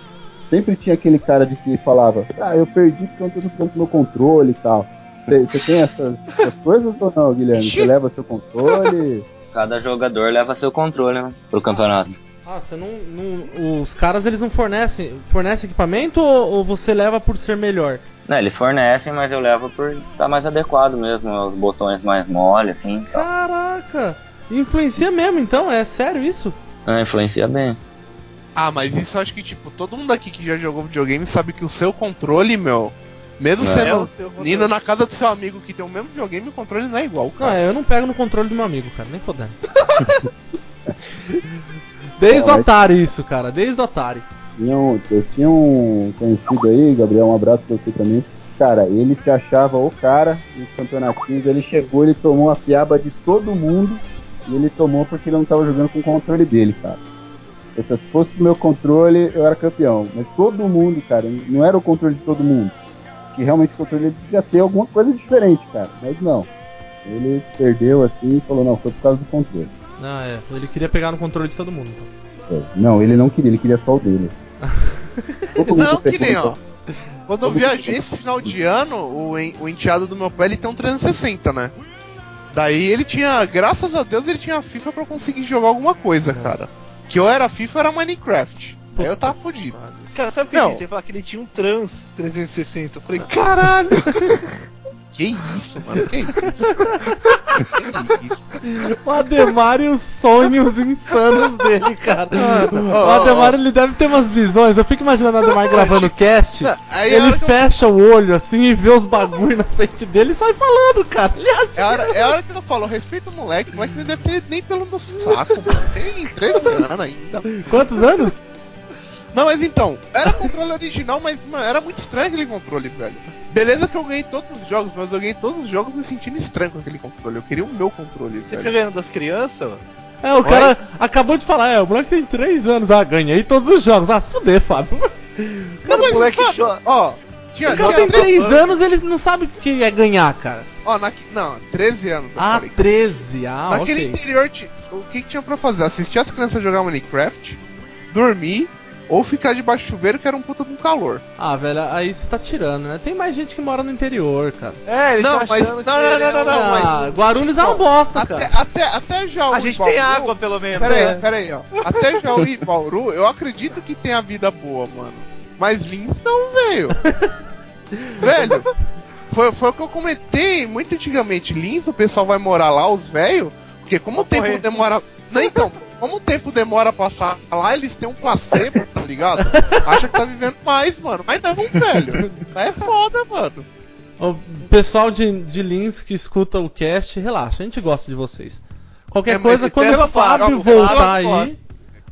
Sempre tinha aquele cara de que falava, ah, eu perdi porque eu não tô com meu controle e tal. Você tem essas, essas coisas ou não, Guilherme? Você leva seu controle? *laughs* Cada jogador leva seu controle né, pro campeonato. Ah, você não, não- Os caras eles não fornecem. Fornecem equipamento ou, ou você leva por ser melhor? Não, eles fornecem, mas eu levo por estar mais adequado mesmo, os botões mais mole, assim. tal. Caraca! Influencia mesmo, então? É sério isso? Ah, influencia bem. Ah, mas isso eu acho que, tipo, todo mundo aqui que já jogou videogame sabe que o seu controle, meu, mesmo É. sendo teu indo na casa do seu amigo que tem o mesmo videogame, o controle não é igual, Não, cara. eu não pego no controle do meu amigo, cara, nem fodendo. *laughs* Desde o Atari isso, cara, desde o Atari. Tinha um- eu tinha um conhecido aí, Gabriel, um abraço pra você também. Cara, ele se achava o cara nos campeonatinhos, ele chegou, ele tomou a piaba de todo mundo e ele tomou porque ele não tava jogando com o controle dele, cara. Se fosse o meu controle, eu era campeão. Mas todo mundo, cara, não era o controle de todo mundo. Que realmente o controle devia ter alguma coisa diferente, cara. Mas não. Ele perdeu assim e falou, não, foi por causa do controle. Ah, é. Ele queria pegar no controle de todo mundo, então. É, Não, ele não queria, ele queria só o dele. *laughs* Não, que nem, ó. Quando eu viajei esse final de ano, o, en- o enteado do meu pai ele tem um 360, né? Daí ele tinha, graças a Deus, ele tinha FIFA pra eu conseguir jogar alguma coisa, cara. Que eu era FIFA, eu era Minecraft. Aí eu tava fodido. Cara, sabe o que eu? Ele falou que ele tinha um trans 360. Eu falei, caralho! *laughs* Que isso, mano? Que isso? que isso? O Ademar e os sonhos insanos dele, cara. Mano, o Ademar ele deve ter umas visões. Eu fico imaginando o Ademar gravando o cast. Aí a Ele que eu- fecha o olho assim e vê os bagulho na frente dele e sai falando, cara. Ele acha. É hora, é hora que eu falo, respeita o moleque, o moleque não deve ter nem pelo no saco, mano. Tem 13 anos ainda. Quantos anos? Não, mas então, era controle original, mas mano, era muito estranho aquele controle, velho. Beleza que eu ganhei todos os jogos, mas eu ganhei todos os jogos me sentindo estranho com aquele controle. Eu queria o meu controle, Você velho. ganhando das crianças? mano? É, o cara acabou de falar, é, o moleque tem 3 anos. Ah, ganhei todos os jogos. Ah, se fuder, Fábio. Não, mas, moleque mano, joga. ó, tinha, O cara tinha tem três 3 anos, ele não sabe o que é ganhar, cara. Ó, na, não, 13 anos, eu Ah, falei. 13. Ah, Naquele ok. interior, o que, que tinha pra fazer? Assistir as crianças jogar Minecraft, dormir, ou ficar debaixo do chuveiro, que era um puta de um calor. Ah, velho, aí você tá tirando, né? Tem mais gente que mora no interior, cara. É, ele Não, tá mas- não, não, não, é não, não, ah, mas- Guarulhos é uma bosta, Até, cara. até, até Jaú A e gente Bauru- tem água, pelo menos. Pera É. aí, pera aí, ó. Até Jaú e Bauru, eu acredito que tem a vida boa, mano. Mas Lins não, velho. *laughs* velho, foi, foi o que eu comentei muito antigamente. Lins, o pessoal vai morar lá, os velhos, porque como o tempo demora. Não, então, como o tempo demora pra passar lá, eles têm um placebo, tá ligado? *laughs* Acha que tá vivendo mais, mano. Mas não, velho. É foda, mano. O pessoal de, de Lins que escuta o cast, relaxa, a gente gosta de vocês. Qualquer É, coisa, quando é o Fábio voltar gosta. aí.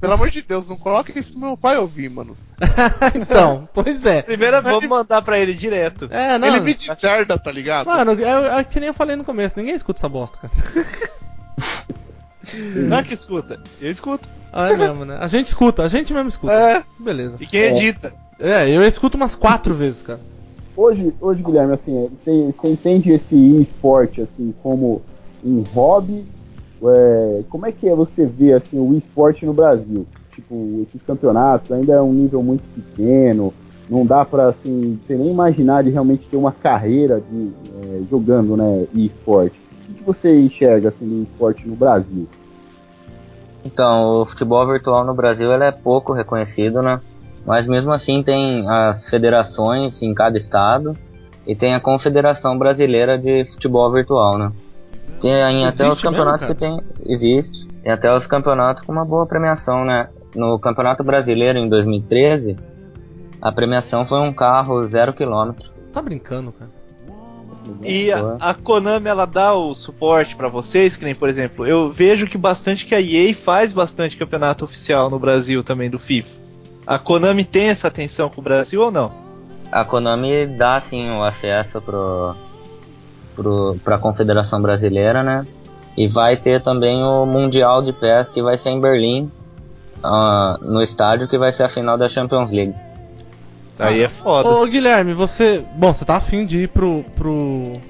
Pelo amor de Deus, não coloca isso pro meu pai ouvir, mano. *laughs* então, pois é. Primeiro vamos mandar pra ele direto. É, não. Ele me deserda, tá ligado? Mano, é, é que nem eu falei no começo, ninguém escuta essa bosta, cara. *laughs* Não é que escuta. Eu escuto. Ah, é mesmo, né? A gente escuta, a gente mesmo escuta. É. Beleza. E quem edita? É, eu escuto umas quatro vezes, cara. Hoje, hoje Guilherme, assim, você você entende esse esporte assim como um hobby? É, como é que é você ver assim o esporte no Brasil? Tipo, esses campeonatos ainda é um nível muito pequeno, não dá pra assim, você nem imaginar de realmente ter uma carreira de é, jogando, né, esporte. Que você enxerga assim do esporte no Brasil? Então, o futebol virtual no Brasil ele é pouco reconhecido, né? Mas mesmo assim tem as federações em cada estado e tem a Confederação Brasileira de Futebol Virtual, né? Tem até Existe os campeonatos mesmo, que tem. Existe. Tem até os campeonatos com uma boa premiação, né? No Campeonato Brasileiro em 2013, a premiação foi um carro zero quilômetro. Tá brincando, cara. E a, a Konami ela dá o suporte pra vocês, que nem por exemplo, eu vejo que bastante que a EA faz bastante campeonato oficial no Brasil também do FIFA. A Konami tem essa atenção com o Brasil ou não? A Konami dá sim o acesso pro, pro, pra Confederação Brasileira, né? E vai ter também o Mundial de PES que vai ser em Berlim, ah, no estádio que vai ser a final da Champions League. Aí é foda. Ô Guilherme, você. Bom, você tá afim de ir pro. pro.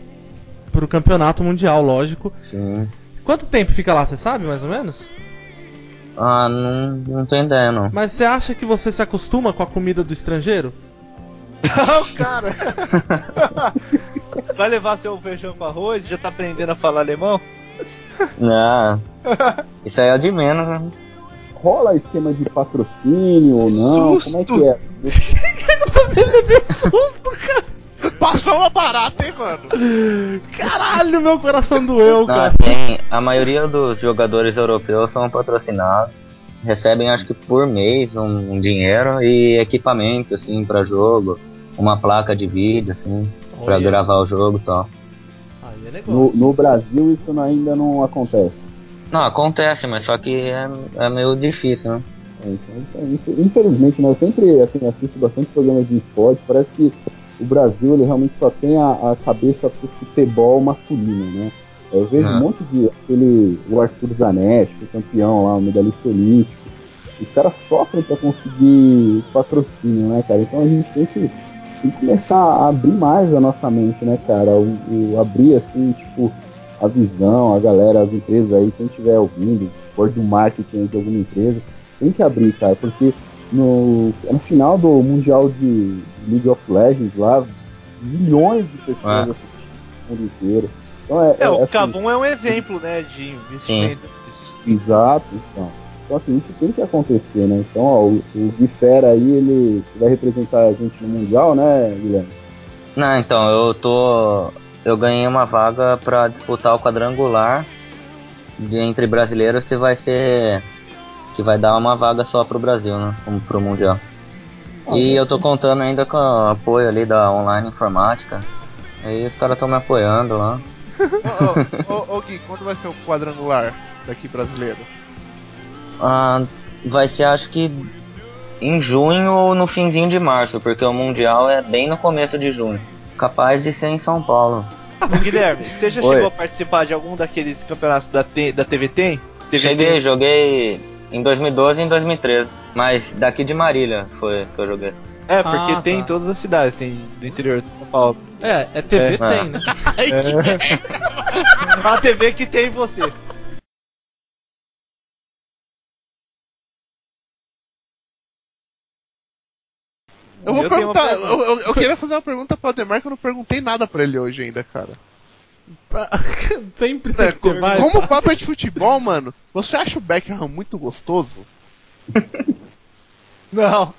pro campeonato mundial, lógico. Sim. Quanto tempo fica lá, você sabe, mais ou menos? Ah, não, não tô entendendo. não. Mas você acha que você se acostuma com a comida do estrangeiro? Não, cara! Vai levar seu feijão com arroz? Já tá aprendendo a falar alemão? Não. Isso aí é de menos, né? Rola esquema de patrocínio ou não? Como é que é? *laughs* Passou uma barata, hein, mano? Caralho, meu coração doeu, Não, cara. tem, a maioria dos jogadores europeus são patrocinados. Recebem, acho que por mês, um, um dinheiro e equipamento, assim, pra jogo. Uma placa de vídeo, assim, pra Olha. gravar o jogo e tal. Aí é No, no Brasil isso ainda não acontece. Não, acontece, mas só que é, é meio difícil, né? Infel- Infelizmente, né, eu sempre assim, assisto bastante programas de esporte. Parece que o Brasil ele realmente só tem a, a cabeça pro futebol masculino, né? Eu vejo Ah. um monte de aquele o Arthur Zanetti, é campeão lá, o medalhista olímpico. Os caras sofrem para conseguir patrocínio, né, cara? Então a gente tem que, tem que começar a abrir mais a nossa mente, né, cara? O, o- abrir assim, tipo, a visão, a galera, as empresas aí, quem estiver ouvindo, se for do marketing de alguma empresa, tem que abrir, cara, porque no, no final do Mundial de League of Legends lá, milhões de pessoas É. assistindo o mundo inteiro. Então é, É, o assim, Kabum é um exemplo, né, de investimento disso. Exato, então. Então assim, isso tem que acontecer, né? Então, ó, o, o Gui Fera aí, ele vai representar a gente no Mundial, né, Guilherme? Não, então, eu tô. Eu ganhei uma vaga pra disputar o quadrangular de, entre brasileiros que vai ser. que vai dar uma vaga só pro Brasil, né? Pro Mundial. E eu tô contando ainda com o apoio ali da online informática. Aí os caras estão me apoiando lá. *laughs* Ô, ô, ô, ô, *laughs* Gui, quando vai ser o quadrangular daqui brasileiro? Ah, vai ser acho que em junho ou no finzinho de março, porque o Mundial é bem no começo de junho. Capaz de ser em São Paulo. Ô, Guilherme, você já *laughs* Oi. chegou a participar de algum daqueles campeonatos da, T, da TV Tem? TV Cheguei, joguei em 2012 e em 2013. Mas daqui de Marília foi que eu joguei. É, porque Ah, tem tá. em todas as cidades, tem do interior de São Paulo. É, é TV É. tem, né? *laughs* *laughs* A TV que tem você. Eu vou Eu perguntar. pergunta. Eu, eu- eu queria fazer uma pergunta pro Ademar que eu não perguntei nada pra ele hoje ainda, cara. *laughs* Sempre tem É, que ter mais. como o papo é de futebol, mano, você acha o Beckham muito gostoso? *laughs* Não.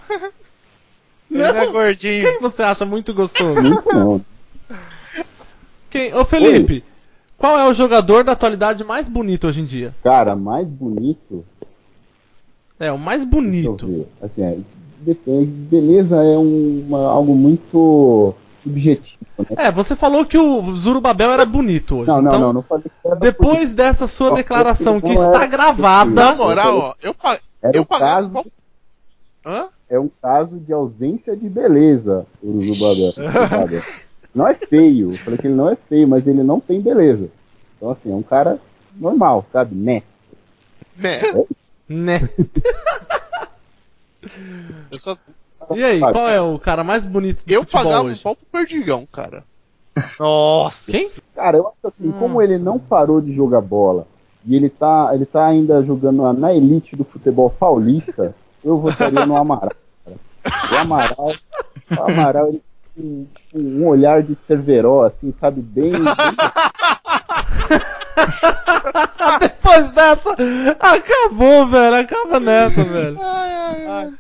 Ele não é gordinho. Quem você acha muito gostoso? Muito não. Quem? Ô Felipe, qual é o jogador da atualidade mais bonito hoje em dia? Cara, mais bonito. É, o mais bonito. Assim, é, depende. Beleza é uma, algo muito subjetivo, né? É, você falou que o Zurubabel era bonito hoje. Não, não, então, não, não falei que era depois dessa sua Ó, declaração que está gravada, Na moral, ó, eu, pa... Eu caso, qual- Hã? é um caso de ausência de beleza, o. Zubabel. *laughs* Não é feio, eu falei que ele não é feio, mas ele não tem beleza. Então, assim, é um cara normal, sabe? Né? Né? Né? Eu, só, E aí, qual é o cara mais bonito do eu futebol pagava um hoje? pau pro Perdigão, cara. Nossa! Quem? Cara, eu acho assim, como ele não parou de jogar bola e ele tá, ele tá ainda jogando na- elite do futebol paulista, eu votaria no Amaral. cara. O Amaral, o Amaral ele tem tipo, um olhar de Cerveró, assim, sabe, bem. bem *laughs* *laughs* Depois dessa, acabou, velho. Acaba nessa, velho. Ai, ai, ai.